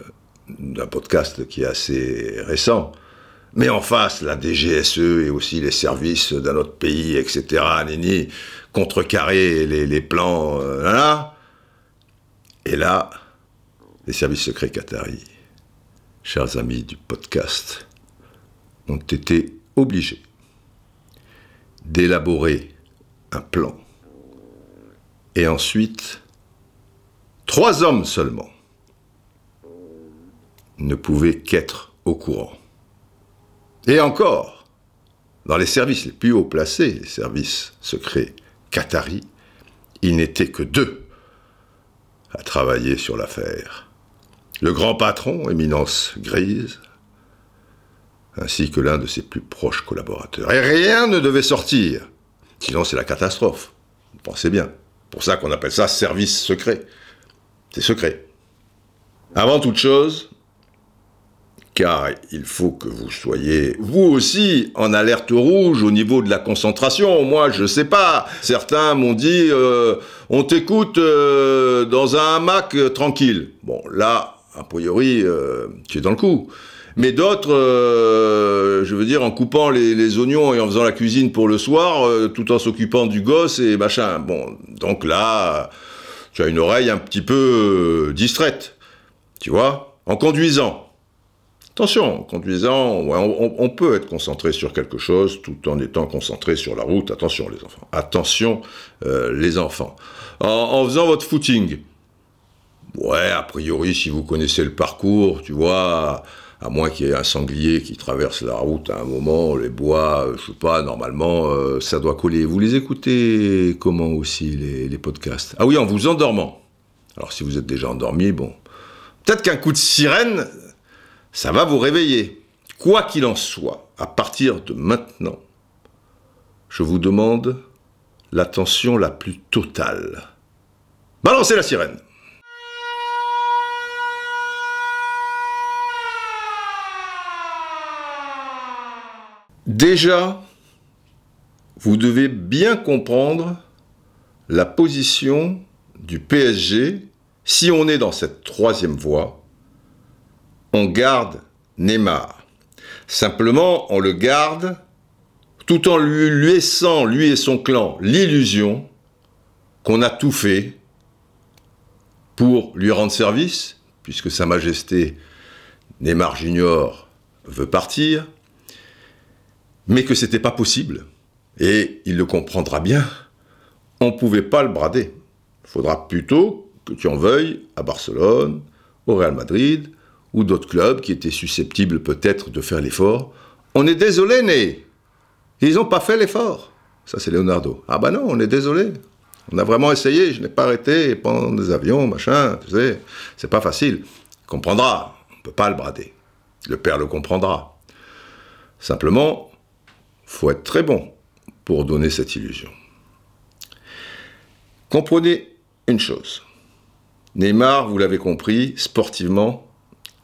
d'un podcast qui est assez récent. Mais en face, la DGSE et aussi les services d'un autre pays, etc., nini, contrecarrer les, plans, euh. Et là, les services secrets qataris, chers amis du podcast, ont été obligés d'élaborer un plan. Et ensuite, trois hommes seulement ne pouvaient qu'être au courant. Et encore, dans les services les plus haut placés, les services secrets qataris, il n'était que deux à travailler sur l'affaire. Le grand patron, éminence grise, ainsi que l'un de ses plus proches collaborateurs. Et rien ne devait sortir, sinon c'est la catastrophe. Vous pensez bien. Pour ça qu'on appelle ça service secret. C'est secret. Avant toute chose, car il faut que vous soyez, vous aussi, en alerte rouge au niveau de la concentration. Moi, je sais pas. Certains m'ont dit, euh, on t'écoute euh, dans un hamac euh, tranquille. Bon, là, a priori, tu es dans le coup. Mais d'autres, je veux dire, en coupant les, oignons et en faisant la cuisine pour le soir, tout en s'occupant du gosse et machin. Bon, donc là, tu as une oreille un petit peu distraite, tu vois, en conduisant. Attention, en conduisant, on, peut être concentré sur quelque chose tout en étant concentré sur la route. Attention les enfants. Attention euh, les enfants. En, faisant votre footing. Ouais, a priori, si vous connaissez le parcours, tu vois, à moins qu'il y ait un sanglier qui traverse la route à un moment, les bois, euh, je sais pas, normalement, euh, ça doit coller. Vous les écoutez comment aussi, les, les podcasts? Ah oui, en vous endormant. Alors si vous êtes déjà endormi, bon. Peut-être qu'un coup de sirène, ça va vous réveiller. Quoi qu'il en soit, à partir de maintenant, je vous demande l'attention la plus totale. Balancez la sirène Déjà, vous devez bien comprendre la position du PSG si on est dans cette troisième voie on garde Neymar. Simplement, on le garde tout en lui laissant, lui et son clan, l'illusion qu'on a tout fait pour lui rendre service, puisque Sa Majesté Neymar Junior veut partir, mais que c'était pas possible. Et il le comprendra bien. On ne pouvait pas le brader. Il faudra plutôt que tu en veuilles à Barcelone, au Real Madrid, ou d'autres clubs qui étaient susceptibles peut-être de faire l'effort. On est désolé, né. Ils n'ont pas fait l'effort. Ça, c'est Leonardo. Ah bah non, on est désolé. On a vraiment essayé, je n'ai pas arrêté pendant des avions, machin, tu sais. C'est pas facile. Il comprendra. On ne peut pas le brader. Le père le comprendra. Simplement, faut être très bon pour donner cette illusion. Comprenez une chose. Neymar, vous l'avez compris, sportivement,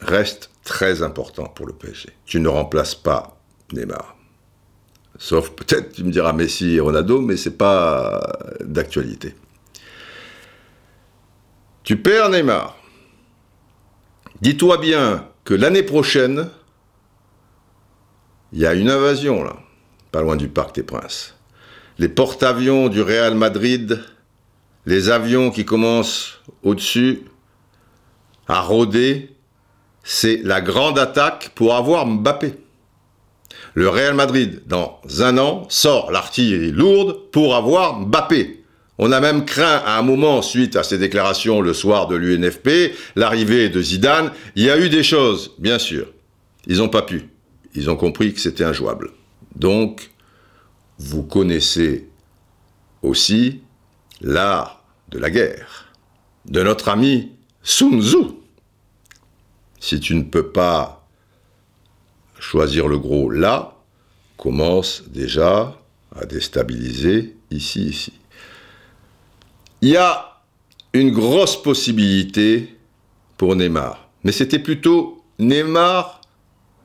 reste très important pour le PSG. Tu ne remplaces pas Neymar. Sauf peut-être, tu me diras Messi et Ronaldo, mais c'est pas d'actualité. Tu perds Neymar. Dis-toi bien que l'année prochaine, il y a une invasion là, pas loin du Parc des Princes. Les porte-avions du Real Madrid, les avions qui commencent au-dessus à rôder c'est la grande attaque pour avoir Mbappé. Le Real Madrid, dans un an, sort l'artillerie lourde pour avoir Mbappé. On a même craint à un moment, suite à ces déclarations le soir de l'UNFP, l'arrivée de Zidane. Il y a eu des choses, bien sûr. Ils n'ont pas pu. Ils ont compris que c'était injouable. Donc, vous connaissez aussi l'art de la guerre de notre ami Sun Tzu si tu ne peux pas choisir le gros là, commence déjà à déstabiliser ici, ici. Il y a une grosse possibilité pour Neymar, mais c'était plutôt Neymar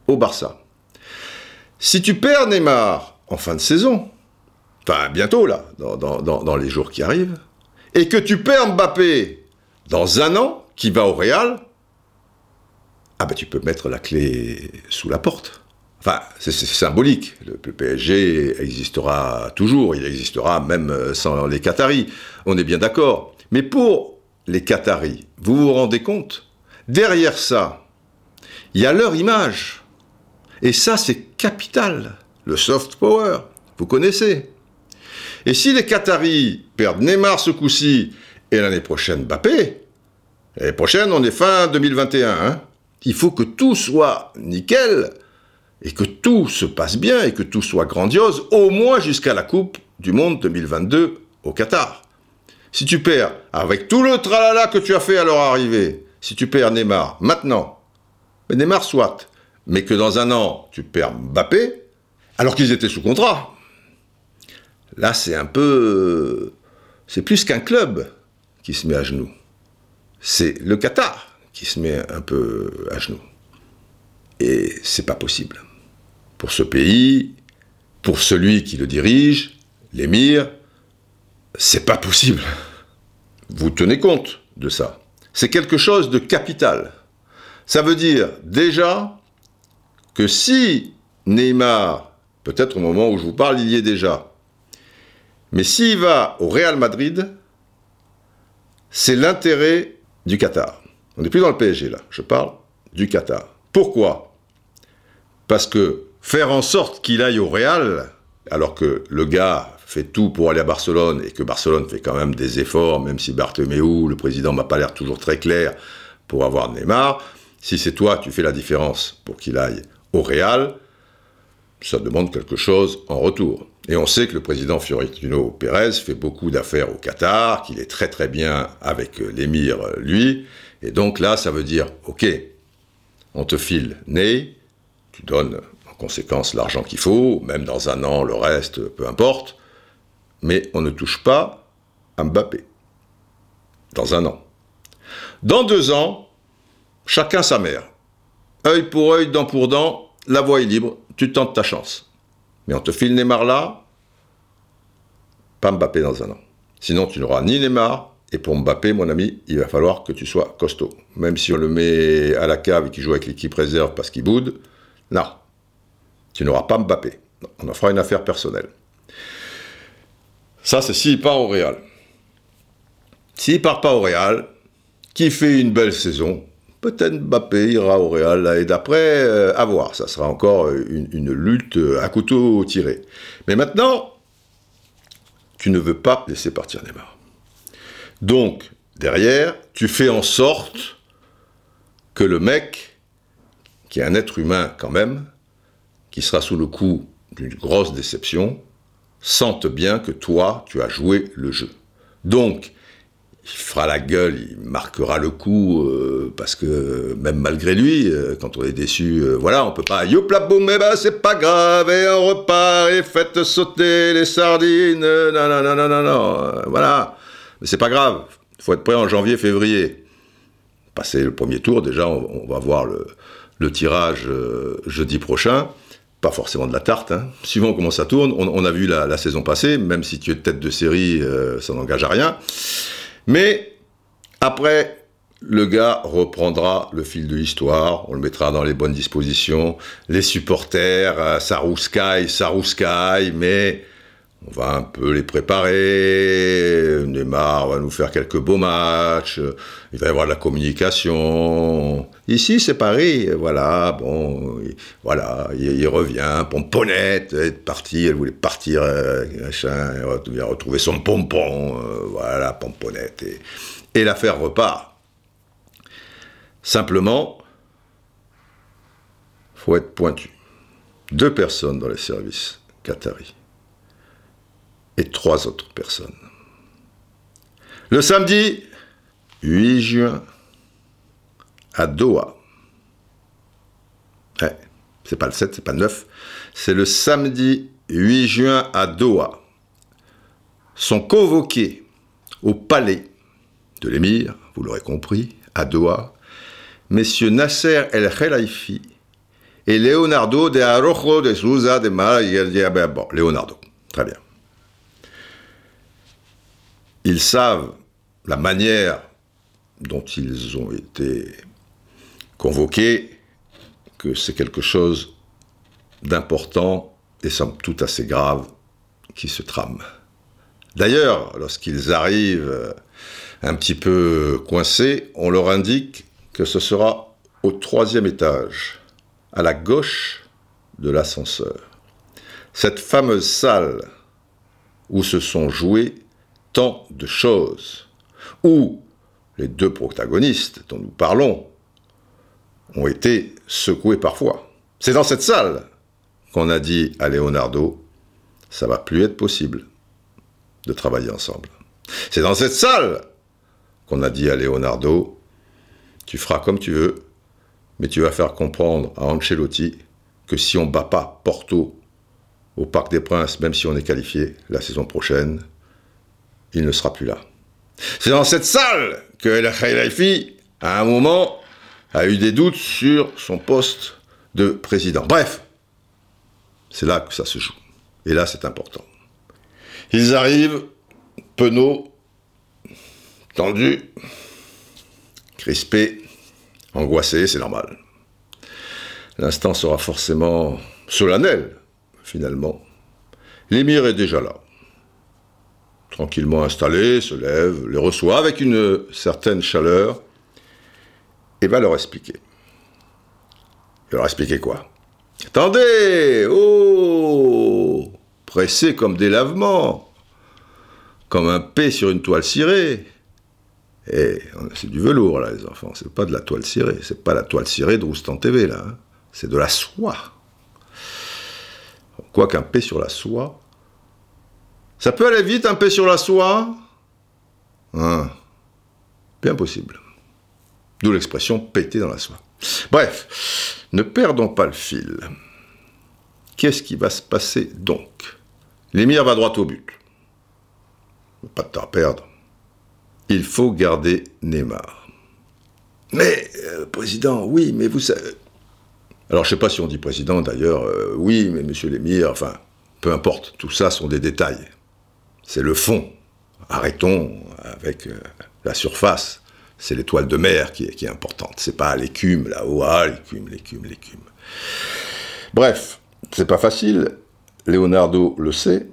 au Barça. Si tu perds Neymar en fin de saison, enfin bientôt là, dans, les jours qui arrivent, et que tu perds Mbappé dans un an, qui va au Real, ah ben tu peux mettre la clé sous la porte. Enfin, c'est symbolique. Le, PSG existera toujours, il existera même euh, sans les Qataris. On est bien d'accord. Mais pour les Qataris, vous vous rendez compte? Derrière ça, il y a leur image. Et ça, c'est capital. Le soft power, vous connaissez. Et si les Qataris perdent Neymar ce coup-ci et l'année prochaine Mbappé, l'année prochaine on est fin 2021, hein, il faut que tout soit nickel et que tout se passe bien et que tout soit grandiose, au moins jusqu'à la Coupe du Monde 2022 au Qatar. Si tu perds, avec tout le tralala que tu as fait à leur arrivée, si tu perds Neymar maintenant, mais Neymar soit, mais que dans un an tu perds Mbappé, alors qu'ils étaient sous contrat, là c'est un peu. C'est plus qu'un club qui se met à genoux. C'est le Qatar qui se met un peu à genoux. Et c'est pas possible pour ce pays, pour celui qui le dirige, l'émir, c'est pas possible. Vous tenez compte de ça. C'est quelque chose de capital. Ça veut dire déjà que si Neymar, peut-être au moment où je vous parle, il y est déjà, mais s'il va au Real Madrid, c'est l'intérêt du Qatar. On n'est plus dans le PSG là, je parle du Qatar. Pourquoi? Parce que faire en sorte qu'il aille au Real, alors que le gars fait tout pour aller à Barcelone et que Barcelone fait quand même des efforts, même si Bartomeu, le président, m'a pas l'air toujours très clair pour avoir Neymar. Si c'est toi, tu fais la différence pour qu'il aille au Real, ça demande quelque chose en retour. Et on sait que le président Fiorentino Pérez fait beaucoup d'affaires au Qatar, qu'il est très très bien avec l'émir, lui. Et donc là, ça veut dire, ok, on te file Ney, tu donnes conséquence l'argent qu'il faut, même dans un an, le reste, peu importe, mais on ne touche pas à Mbappé. Dans un an. Dans deux ans, chacun sa mère. Œil pour œil, dent pour dent, la voie est libre, tu tentes ta chance. Mais on te file Neymar là, pas Mbappé dans un an. Sinon, tu n'auras ni Neymar, et pour Mbappé, mon ami, il va falloir que tu sois costaud. Même si on le met à la cave et qu'il joue avec l'équipe réserve parce qu'il boude, non, tu n'auras pas Mbappé. On en fera une affaire personnelle. Ça, c'est s'il part au Real. S'il part pas au Real, qui fait une belle saison, peut-être Mbappé ira au Real l'année d'après, euh, à voir. Ça sera encore une, une, lutte à couteau tiré. Mais maintenant, tu ne veux pas laisser partir Neymar. Donc, derrière, tu fais en sorte que le mec, qui est un être humain quand même, qui sera sous le coup d'une grosse déception, sente bien que toi, tu as joué le jeu. Donc, il fera la gueule, il marquera le coup, euh, parce que même malgré lui, euh, quand on est déçu, euh, voilà, on peut pas, youpla boum, eh ben c'est pas grave, et on repart, et faites sauter les sardines, non, non, non, non, non, non, voilà. Mais c'est pas grave, il faut être prêt en janvier, février. Passer le premier tour, déjà, on, va voir le, tirage jeudi prochain pas forcément de la tarte, hein. suivant comment ça tourne. On, a vu la, saison passée, même si tu es tête de série, ça n'engage à rien. Mais après, le gars reprendra le fil de l'histoire, on le mettra dans les bonnes dispositions. Les supporters, euh, ça mais on va un peu les préparer. Neymar va nous faire quelques beaux matchs. Il va y avoir de la communication. Ici, c'est Paris. Voilà, bon, voilà, il, revient. Pomponette, elle est partie, elle voulait partir, euh, machin, il vient retrouver son pompon. Euh, voilà, Pomponette. Et, et l'affaire repart. Simplement, faut être pointu. Deux personnes dans les services qataris et trois autres personnes. Le samedi 8 juin, à Doha, c'est pas le 7, c'est pas le 9, c'est le samedi 8 juin à Doha, sont convoqués au palais de l'émir, vous l'aurez compris, à Doha, messieurs Nasser El Khelaifi et Leonardo de Arojo de Souza de Mar... Bon, Leonardo, très bien. Ils savent la manière dont ils ont été convoqués, que c'est quelque chose d'important et somme toute assez grave qui se trame. D'ailleurs, lorsqu'ils arrivent euh, un petit peu coincés, on leur indique que ce sera au troisième étage, à la gauche de l'ascenseur. Cette fameuse salle où se sont jouées tant de choses, où les deux protagonistes dont nous parlons ont été secoués parfois. C'est dans cette salle qu'on a dit à Leonardo, ça va plus être possible de travailler ensemble. C'est dans cette salle qu'on a dit à Leonardo, tu feras comme tu veux, mais tu vas faire comprendre à Ancelotti que si on bat pas Porto au Parc des Princes, même si on est qualifié la saison prochaine, il ne sera plus là. C'est dans cette salle que El Khairafi, à un moment, a eu des doutes sur son poste de président. Bref, c'est là que ça se joue. Et là, c'est important. Ils arrivent, penauds, tendus, crispés, angoissés, c'est normal. L'instant sera forcément solennel, finalement. L'émir est déjà là. Tranquillement installé, se lève, les reçoit avec une certaine chaleur et va leur expliquer. Il leur expliquer quoi? Attendez Oh Pressé comme des lavements, comme un P sur une toile cirée. Et c'est du velours, là, les enfants. C'est pas de la toile cirée. C'est pas la toile cirée de Roustan TV, là. Hein. C'est de la soie. Quoi qu'un P sur la soie. Ça peut aller vite, un P sur la soie hein. Bien possible. D'où l'expression péter dans la soie. Bref, ne perdons pas le fil. Qu'est-ce qui va se passer donc? L'émir va droit au but. Pas de temps à perdre. Il faut garder Neymar. Mais, euh, président, oui, mais vous savez. Alors, je ne sais pas si on dit président d'ailleurs, euh, oui, mais monsieur l'émir, enfin, peu importe, tout ça sont des détails. C'est le fond. Arrêtons avec euh, la surface. C'est l'étoile de mer qui est, qui est importante. C'est pas l'écume là-haut, ah, l'écume, l'écume, l'écume. Bref, c'est pas facile. Leonardo le sait.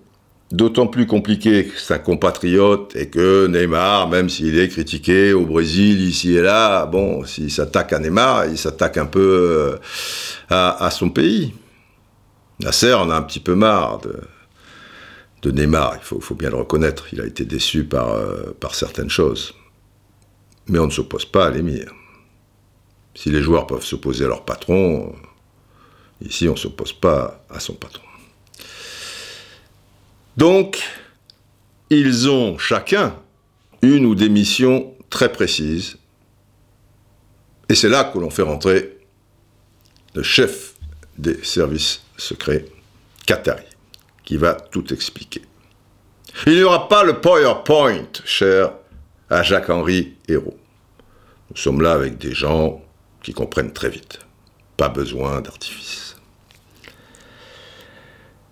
D'autant plus compliqué que c'est compatriote et que Neymar, même s'il est critiqué au Brésil, ici et là, bon, s'il s'attaque à Neymar, il s'attaque un peu euh, à, son pays. Nasser en a un petit peu marre de, Neymar, il faut, bien le reconnaître, il a été déçu par, euh, par certaines choses. Mais on ne s'oppose pas à l'émir. Si les joueurs peuvent s'opposer à leur patron, ici on ne s'oppose pas à son patron. Donc, ils ont chacun une ou des missions très précises. Et c'est là que l'on fait rentrer le chef des services secrets, Qatari, va tout expliquer. Il n'y aura pas le PowerPoint, cher à Jacques-Henri Hérault. Nous sommes là avec des gens qui comprennent très vite. Pas besoin d'artifice.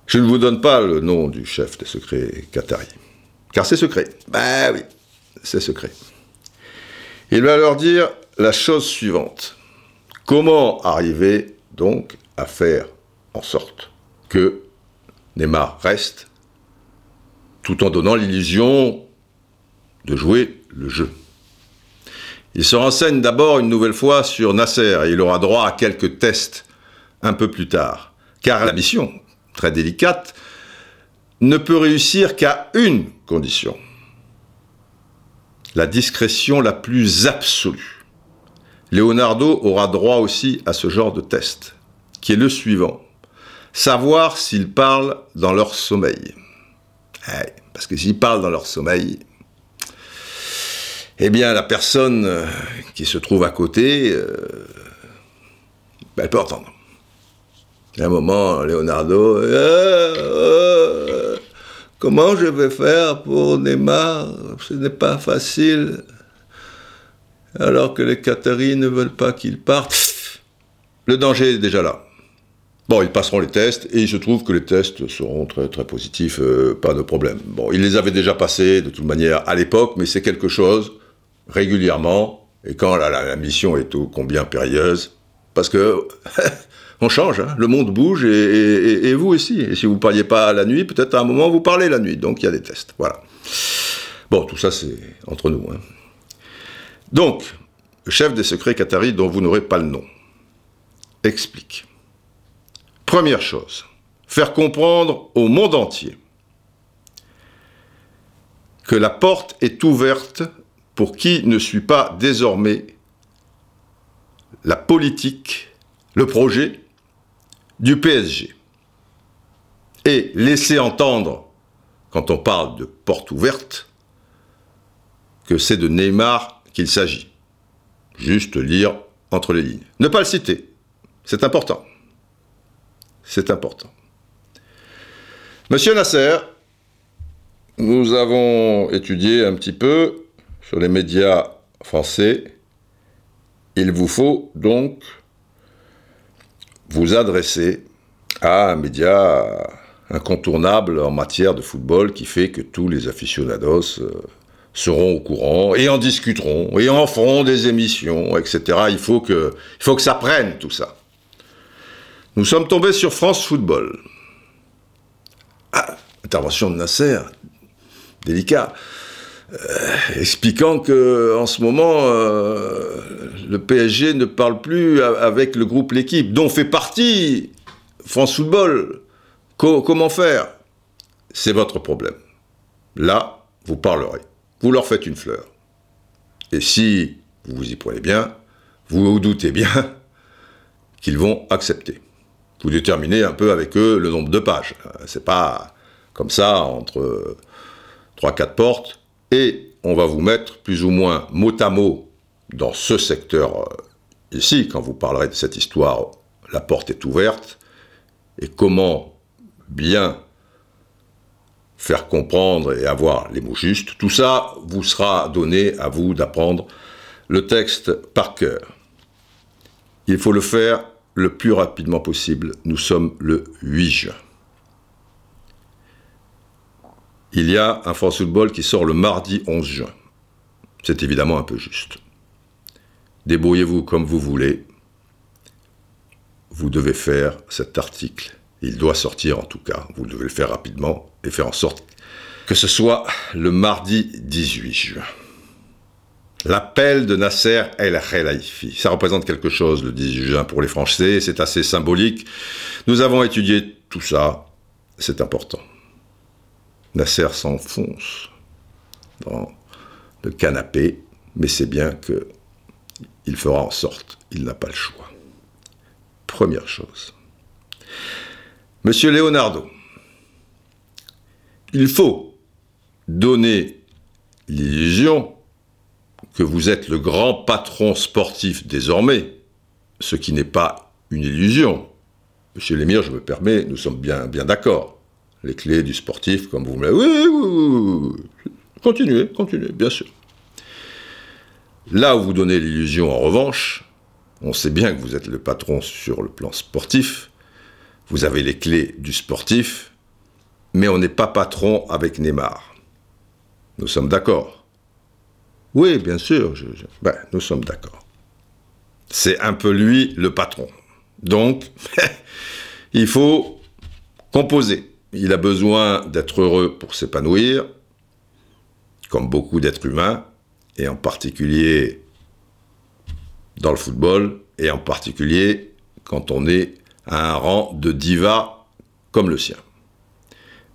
Je ne vous donne pas le nom du chef des secrets qatari, car c'est secret. Ben oui, c'est secret. Il va leur dire la chose suivante. Comment arriver donc à faire en sorte que Neymar reste tout en donnant l'illusion de jouer le jeu. Il se renseigne d'abord une nouvelle fois sur Nasser et il aura droit à quelques tests un peu plus tard. Car la mission, très délicate, ne peut réussir qu'à une condition. La discrétion la plus absolue. Leonardo aura droit aussi à ce genre de test, qui est le suivant. Savoir s'ils parlent dans leur sommeil. parce que s'ils parlent dans leur sommeil, eh bien, la personne euh, qui se trouve à côté, euh, elle peut entendre. À un moment, Leonardo, euh, comment je vais faire pour Neymar? Ce n'est pas facile. Alors que les Qataris ne veulent pas qu'il parte. Le danger est déjà là. Bon, ils passeront les tests et il se trouve que les tests seront très très positifs, euh, pas de problème. Bon, ils les avaient déjà passés de toute manière à l'époque, mais c'est quelque chose régulièrement et quand la, mission est ô combien périlleuse, parce que on change, hein. le monde bouge et, vous aussi. Et si vous ne parliez pas la nuit, peut-être à un moment vous parlez la nuit. Donc il y a des tests. Voilà. Bon, tout ça c'est entre nous. Hein. Donc, chef des secrets qataris dont vous n'aurez pas le nom explique. Première chose, faire comprendre au monde entier que la porte est ouverte pour qui ne suit pas désormais la politique, le projet du PSG. Et laisser entendre, quand on parle de porte ouverte, que c'est de Neymar qu'il s'agit. Juste lire entre les lignes. Ne pas le citer, c'est important. C'est important. Monsieur Nasser, nous avons étudié un petit peu sur les médias français. Il vous faut donc vous adresser à un média incontournable en matière de football qui fait que tous les aficionados euh, seront au courant et en discuteront et en feront des émissions, etc. Il faut que, il faut que ça prenne tout ça. Nous sommes tombés sur France Football. Ah, intervention de Nasser, délicat, euh, expliquant que en ce moment euh, le PSG ne parle plus avec le groupe l'équipe dont fait partie France Football. comment faire? C'est votre problème. Là, vous parlerez. Vous leur faites une fleur. Et si vous vous y prenez bien, vous vous doutez bien qu'ils vont accepter vous déterminez un peu avec eux le nombre de pages. C'est pas comme ça entre 3-4 portes. Et on va vous mettre plus ou moins mot à mot dans ce secteur euh, ici, quand vous parlerez de cette histoire, la porte est ouverte. Et comment bien faire comprendre et avoir les mots justes, tout ça vous sera donné à vous d'apprendre le texte par cœur. Il faut le faire le plus rapidement possible. Nous sommes le 8 juin. Il y a un France Football qui sort le mardi 11 juin. C'est évidemment un peu juste. Débrouillez-vous comme vous voulez. Vous devez faire cet article. Il doit sortir en tout cas. Vous devez le faire rapidement et faire en sorte que ce soit le mardi 18 juin. L'appel de Nasser El Khelaifi. Ça représente quelque chose le 18 juin pour les Français, c'est assez symbolique. Nous avons étudié tout ça, c'est important. Nasser s'enfonce dans le canapé, mais c'est bien que il fera en sorte, il n'a pas le choix. Première chose. Monsieur Leonardo, il faut donner l'illusion que vous êtes le grand patron sportif désormais, ce qui n'est pas une illusion. Monsieur Lémire, je me permets, nous sommes bien, bien d'accord. Les clés du sportif, comme vous me l'avez... Oui, oui, oui, Continuez, continuez, bien sûr. Là où vous donnez l'illusion, en revanche, on sait bien que vous êtes le patron sur le plan sportif, vous avez les clés du sportif, mais on n'est pas patron avec Neymar. Nous sommes d'accord. Oui, bien sûr, ben, nous sommes d'accord. C'est un peu lui le patron. Donc, il faut composer. Il a besoin d'être heureux pour s'épanouir, comme beaucoup d'êtres humains, et en particulier dans le football, et en particulier quand on est à un rang de diva comme le sien.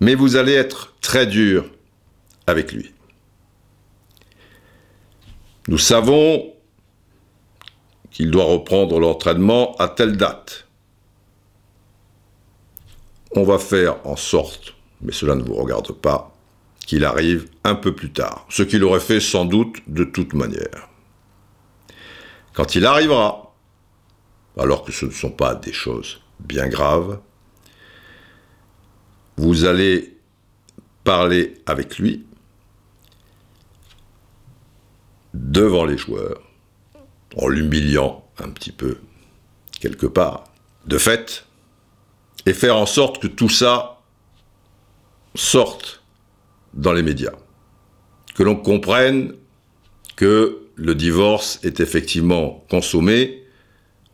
Mais vous allez être très dur avec lui. Nous savons qu'il doit reprendre l'entraînement à telle date. On va faire en sorte, mais cela ne vous regarde pas, qu'il arrive un peu plus tard, ce qu'il aurait fait sans doute de toute manière. Quand il arrivera, alors que ce ne sont pas des choses bien grave. Vous allez parler avec lui devant les joueurs, en l'humiliant un petit peu, quelque part, de fait, et faire en sorte que tout ça sorte dans les médias. Que l'on comprenne que le divorce est effectivement consommé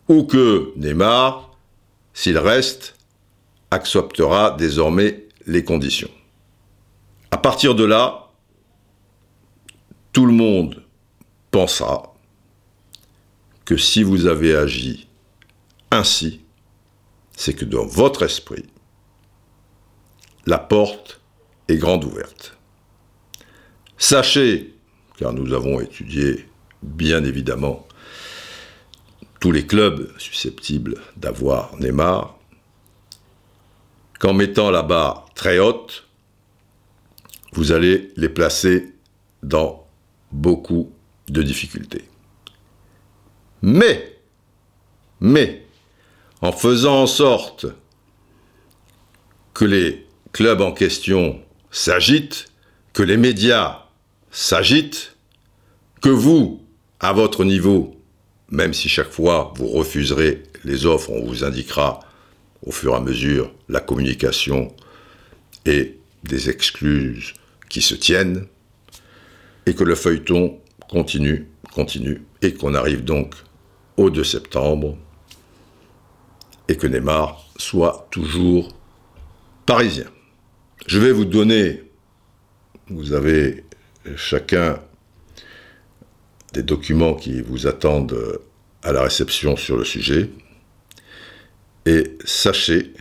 ou que Neymar, s'il reste, acceptera désormais les conditions. À partir de là, tout le monde pensera que si vous avez agi ainsi, c'est que dans votre esprit, la porte est grande ouverte. Sachez, car nous avons étudié bien évidemment tous les clubs susceptibles d'avoir Neymar, qu'en mettant la barre très haute, vous allez les placer dans beaucoup de difficultés. Mais, mais, en faisant en sorte que les clubs en question s'agitent, que les médias s'agitent, que vous, à votre niveau, même si chaque fois vous refuserez les offres, on vous indiquera au fur et à mesure la communication et des excuses qui se tiennent, et que le feuilleton continue, continue, et qu'on arrive donc au 2 septembre, et que Neymar soit toujours parisien. Je vais vous donner, vous avez chacun des documents qui vous attendent à la réception sur le sujet, et sachez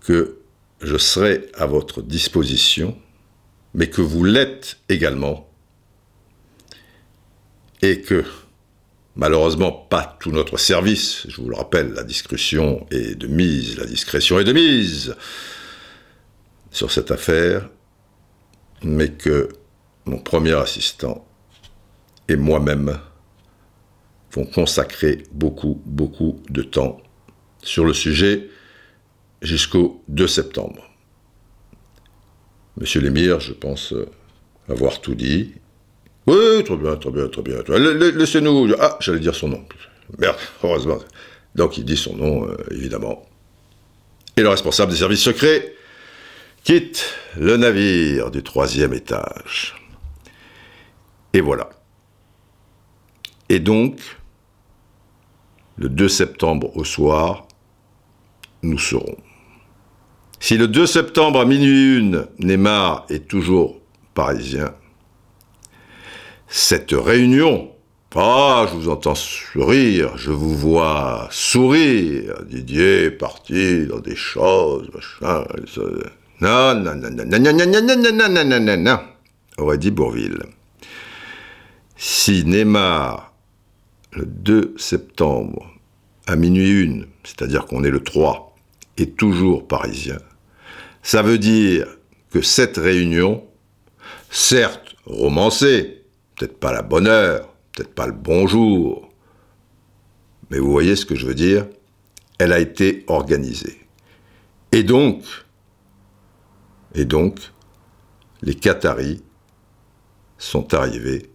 que je serai à votre disposition, mais que vous l'êtes également, et que malheureusement pas tout notre service, je vous le rappelle, la discrétion est de mise, la discrétion est de mise sur cette affaire, mais que mon premier assistant et moi-même vont consacrer beaucoup, beaucoup de temps sur le sujet jusqu'au 2 septembre. Monsieur l'émir, je pense avoir tout dit. Oui, très bien, très bien, très bien. Laissez-nous. Ah, j'allais dire son nom. Merde, heureusement. Donc il dit son nom, euh, évidemment. Et le responsable des services secrets quitte le navire du troisième étage. Et voilà. Et donc, le 2 septembre au soir, nous serons. Si le 2 septembre à minuit une, Neymar est toujours parisien, cette réunion, ah, je vous entends sourire, je vous vois sourire, Didier parti dans des choses, machin, non, non, non, non, non, non, non, non, non, non, non, non, non, non, aurait dit Bourville. Si Neymar, le 2 septembre, à minuit une, c'est-à-dire qu'on est le 3, est toujours parisien, ça veut dire que cette réunion, certes romancée, peut-être pas la bonne heure, peut-être pas le bonjour, mais vous voyez ce que je veux dire, elle a été organisée. Et donc, et donc, les Qataris sont arrivés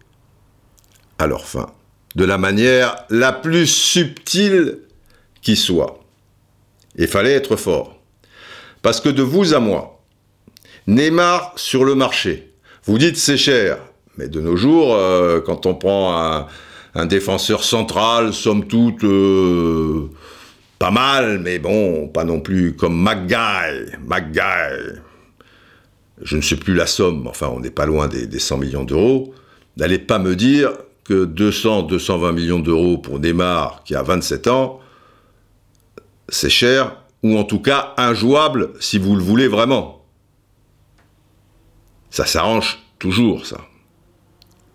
à leur fin, de la manière la plus subtile qui soit. Il fallait être fort. Parce que de vous à moi, Neymar sur le marché, vous dites c'est cher, mais de nos jours, euh, quand on prend un, défenseur central, somme toute, euh, pas mal, mais bon, pas non plus comme McGuy, McGuy, je ne sais plus la somme, enfin on n'est pas loin des, des 100 millions d'euros, n'allez pas me dire que 200, 220 millions d'euros pour Neymar qui a 27 ans, c'est cher, ou en tout cas injouable si vous le voulez vraiment. Ça s'arrange toujours, ça.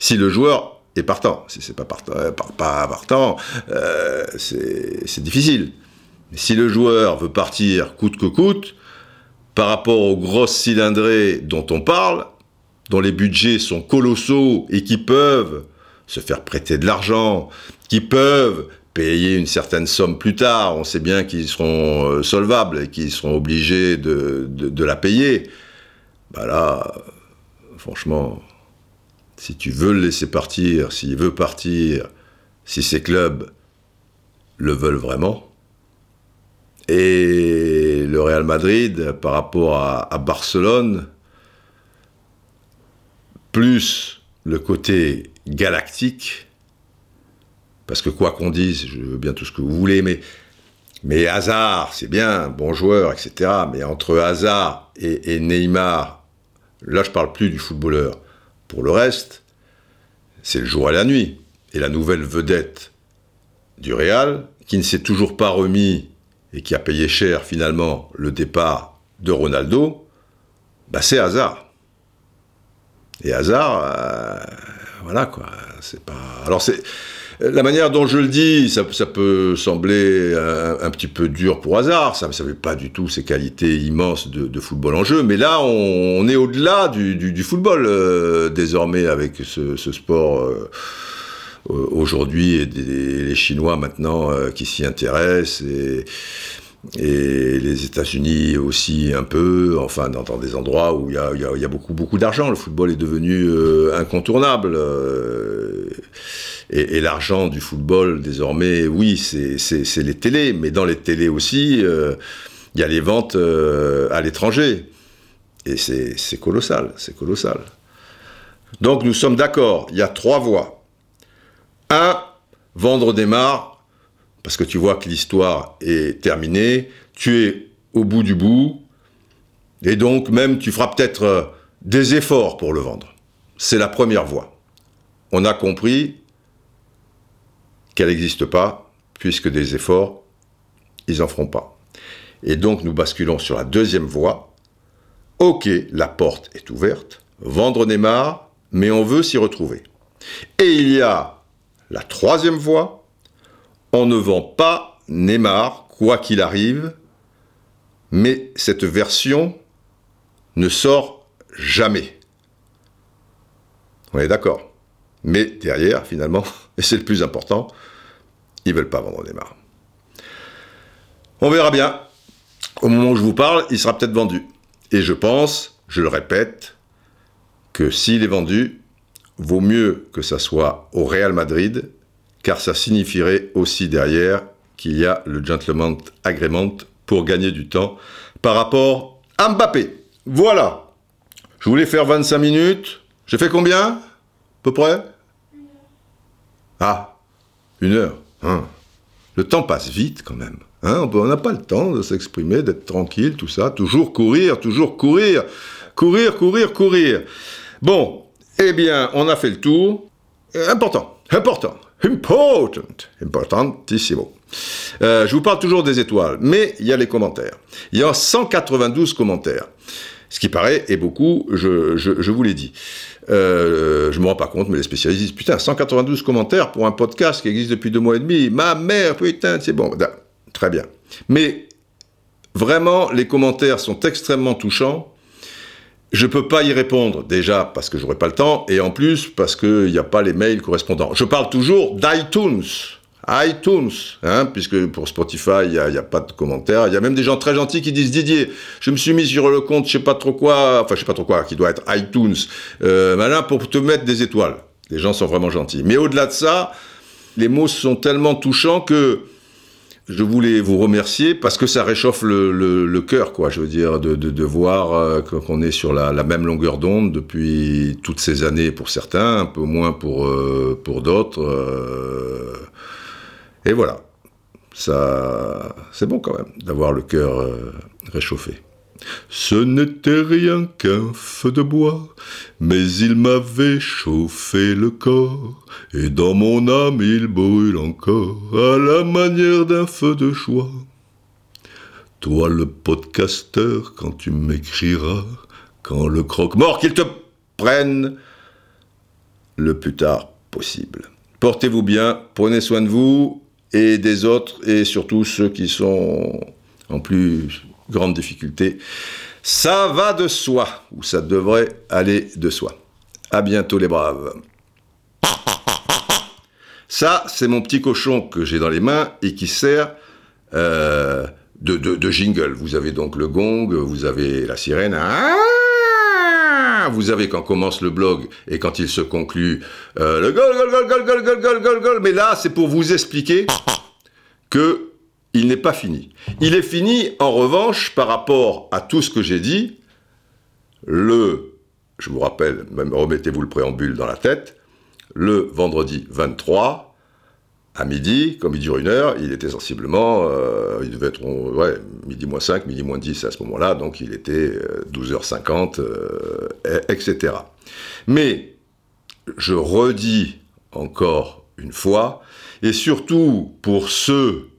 Si le joueur est partant, si c'est pas partant, euh, pas partant euh, c'est difficile. si le joueur veut partir coûte que coûte, par rapport aux grosses cylindrées dont on parle, dont les budgets sont colossaux et qui peuvent se faire prêter de l'argent, qui peuvent payer une certaine somme plus tard. On sait bien qu'ils seront euh, solvables et qu'ils seront obligés de, de, la payer. Bah là, franchement, si tu veux le laisser partir, s'il veut partir, si ces clubs le veulent vraiment, et le Real Madrid par rapport à, Barcelone, plus le côté galactique, parce que quoi qu'on dise, je veux bien tout ce que vous voulez, mais, mais Hazard, c'est bien, bon joueur, etc. Mais entre Hazard et, Neymar, là je parle plus du footballeur. Pour le reste, c'est le jour et la nuit. Et la nouvelle vedette du Real, qui ne s'est toujours pas remis et qui a payé cher finalement le départ de Ronaldo, bah c'est Hazard. Et Hazard, euh, voilà quoi. Alors c'est la manière dont je le dis, ça, peut sembler un, petit peu dur pour hasard, ça ne savait pas du tout ses qualités immenses de, football en jeu, mais là on, est au-delà du, football euh, désormais avec ce, sport euh, aujourd'hui et les Chinois maintenant euh, qui s'y intéressent les États-Unis aussi un peu, enfin dans, des endroits où il y a, beaucoup d'argent, le football est devenu incontournable. Et, l'argent du football, désormais, oui, c'est les télés, mais dans les télés aussi, euh, il y a les ventes euh, à l'étranger. Et c'est colossal, c'est colossal. Donc nous sommes d'accord, il y a trois voies. Un, vendre des mares, parce que tu vois que l'histoire est terminée, tu es au bout du bout, et donc même tu feras peut-être euh, des efforts pour le vendre. C'est la première voie. On a compris, qu'elle n'existe pas, puisque des efforts, ils n'en feront pas. Et donc nous basculons sur la deuxième voie. Ok, la porte est ouverte, vendre Neymar, mais on veut s'y retrouver. Et il y a la troisième voie, on ne vend pas Neymar, quoi qu'il arrive, mais cette version ne sort jamais. On est d'accord. Mais derrière, finalement, et c'est le plus important, ils veulent pas vendre Neymar. On verra bien. Au moment où je vous parle, il sera peut-être vendu. Et je pense, je le répète, que s'il est vendu, vaut mieux que ça soit au Real Madrid, car ça signifierait aussi derrière qu'il y a le gentleman agreement pour gagner du temps par rapport à Mbappé. Voilà. Je voulais faire 25 minutes. J'ai fait combien? À peu près? Ah, une heure. Hein. Le temps passe vite quand même. Hein. on n'a pas le temps de s'exprimer, d'être tranquille, tout ça. Toujours courir, toujours courir. Courir, courir, courir. Bon, eh bien, on a fait le tour. Euh, important, important, important, importantissimo. Euh, je vous parle toujours des étoiles, mais il y a les commentaires. Il y a 192 commentaires. Ce qui paraît est beaucoup, je vous l'ai dit. Euh, je me rends pas compte, mais les spécialistes disent putain, 192 commentaires pour un podcast qui existe depuis deux mois et demi. Ma mère, putain, c'est bon. Très bien. Mais vraiment, les commentaires sont extrêmement touchants. Je peux pas y répondre, déjà parce que j'aurai pas le temps, et en plus parce qu'il n'y a pas les mails correspondants. Je parle toujours d'iTunes iTunes, hein, puisque pour Spotify, il n'y a, pas de commentaires. Il y a même des gens très gentils qui disent Didier, je me suis mis sur le compte, je sais pas trop quoi, enfin je sais pas trop quoi, qui doit être iTunes, euh, malin pour te mettre des étoiles. Les gens sont vraiment gentils. Mais au-delà de ça, les mots sont tellement touchants que je voulais vous remercier parce que ça réchauffe le, cœur, quoi. Je veux dire, de, voir euh, qu'on est sur la, même longueur d'onde depuis toutes ces années pour certains, un peu moins pour, euh, pour d'autres. Et voilà, ça, c'est bon quand même d'avoir le cœur euh, réchauffé. Ce n'était rien qu'un feu de bois, mais il m'avait chauffé le corps, et dans mon âme il brûle encore, à la manière d'un feu de joie. Toi le podcasteur, quand tu m'écriras, quand le croque-mort qu'il te prenne le plus tard possible. Portez-vous bien, prenez soin de vous, et des autres, et surtout ceux qui sont en plus grande difficulté. Ça va de soi, ou ça devrait aller de soi. À bientôt les braves. Ça, c'est mon petit cochon que j'ai dans les mains et qui sert euh, de, jingle. Vous avez donc le gong, vous avez la sirène. Ah vous avez quand commence le blog et quand il se conclut euh, le gol, gol, gol, gol, gol, gol, gol, gol, Mais là, c'est pour vous expliquer que il n'est pas fini. Il est fini, en revanche, par rapport à tout ce que j'ai dit, le, je vous rappelle, même remettez-vous le préambule dans la tête, le vendredi 23, à midi, comme il dure une heure, il était sensiblement, euh, il devait être, ouais, midi moins 5, midi moins 10 à ce moment-là, donc il était 12h50, euh, etc. Mais, je redis encore une fois, et surtout pour ceux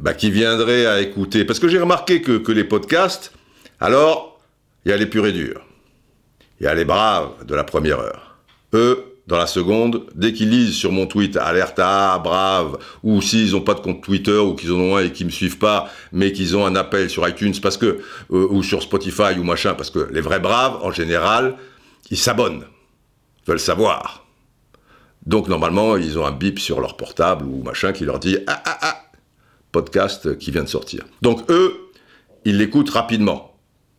bah, qui viendraient à écouter, parce que j'ai remarqué que, les podcasts, alors, il y a les purs et durs, il y a les braves de la première heure. Eux, dans la seconde, dès qu'ils lisent sur mon tweet alerta, brave, ou s'ils n'ont pas de compte Twitter ou qu'ils en ont un et qu'ils me suivent pas, mais qu'ils ont un appel sur iTunes euh, ou sur Spotify ou machin, parce que les vrais braves, en général, ils s'abonnent, veulent savoir. Donc normalement, ils ont un bip sur leur portable ou machin qui leur dit ah ah ah podcast qui vient de sortir. Donc eux, ils l'écoutent rapidement,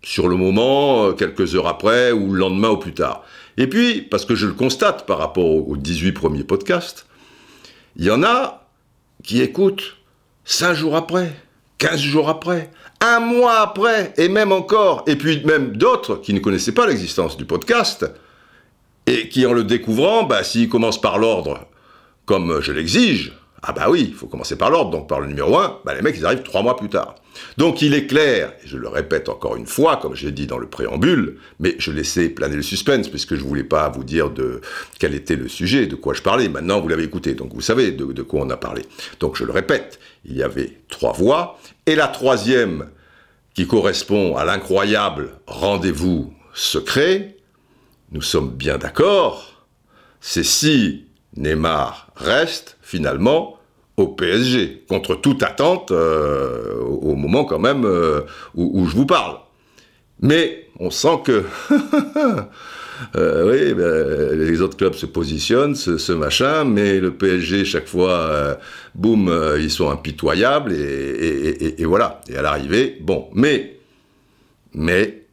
sur le moment, euh, quelques heures après ou le lendemain ou plus tard. Et puis, parce que je le constate par rapport aux 18 premiers podcasts, il y en a qui écoutent 5 jours après, 15 jours après, un mois après, et même encore, et puis même d'autres qui ne connaissaient pas l'existence du podcast, et qui en le découvrant, bah, s'ils commencent par l'ordre, comme je l'exige, ah bah oui, il faut commencer par l'ordre, donc par le numéro 1, bah les mecs ils arrivent trois mois plus tard. Donc il est clair, et je le répète encore une fois, comme j'ai dit dans le préambule, mais je laissais planer le suspense, puisque je voulais pas vous dire de quel était le sujet, de quoi je parlais. Maintenant vous l'avez écouté, donc vous savez de, de quoi on a parlé. Donc je le répète, il y avait trois voix, et la troisième, qui correspond à l'incroyable rendez-vous secret, nous sommes bien d'accord, c'est si Neymar reste finalement au PSG, contre toute attente euh, au moment quand même euh, où, je vous parle. Mais on sent que euh, oui, ben, les autres clubs se positionnent, ce, machin, mais le PSG, chaque fois, boum, ils sont impitoyables, et, et voilà. Et à l'arrivée, bon, mais, mais,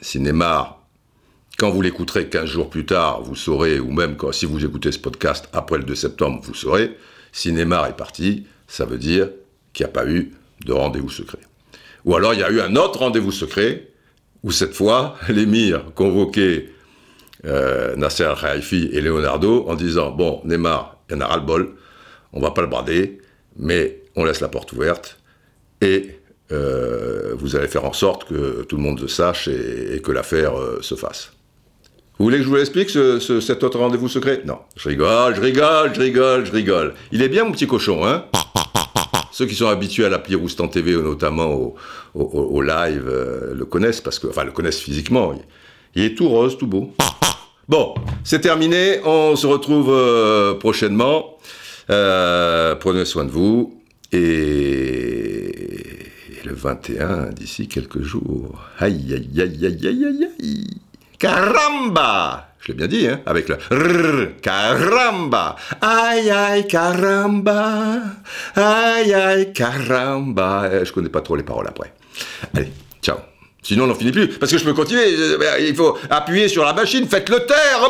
si Neymar quand vous l'écouterez 15 jours plus tard, vous saurez, ou même si vous écoutez ce podcast après le 2 septembre, vous saurez, si Neymar est parti, ça veut dire qu'il n'y a pas eu de rendez-vous secret. Ou alors il y a eu un autre rendez-vous secret, où cette fois, l'émir convoquait euh, Nasser Al-Khalifi et Leonardo en disant Bon, Neymar, il y en a ras-le-bol, on va pas le brader, mais on laisse la porte ouverte, et euh, vous allez faire en sorte que tout le monde le sache et, que l'affaire euh, se fasse. Vous voulez que je vous l'explique, cet autre rendez-vous secret? Non. Je rigole, je rigole, je rigole, je rigole. Il est bien, mon petit cochon, hein? Ceux qui sont habitués à l'appli Roustan TV, notamment au, live, euh, le connaissent, parce que, enfin, le connaissent physiquement. Il, est tout rose, tout beau. Bon, c'est terminé. On se retrouve euh, prochainement. Euh, prenez soin de vous. Et, le 21, d'ici quelques jours. Aïe, aïe, aïe, aïe, aïe, aïe. Caramba Je l'ai bien dit, hein, avec le rrr, caramba Aïe, aïe, caramba Aïe, aïe, caramba eh, Je connais pas trop les paroles après. Allez, ciao Sinon, on n'en finit plus. Parce que je peux continuer. Il faut appuyer sur la machine. Faites le taire.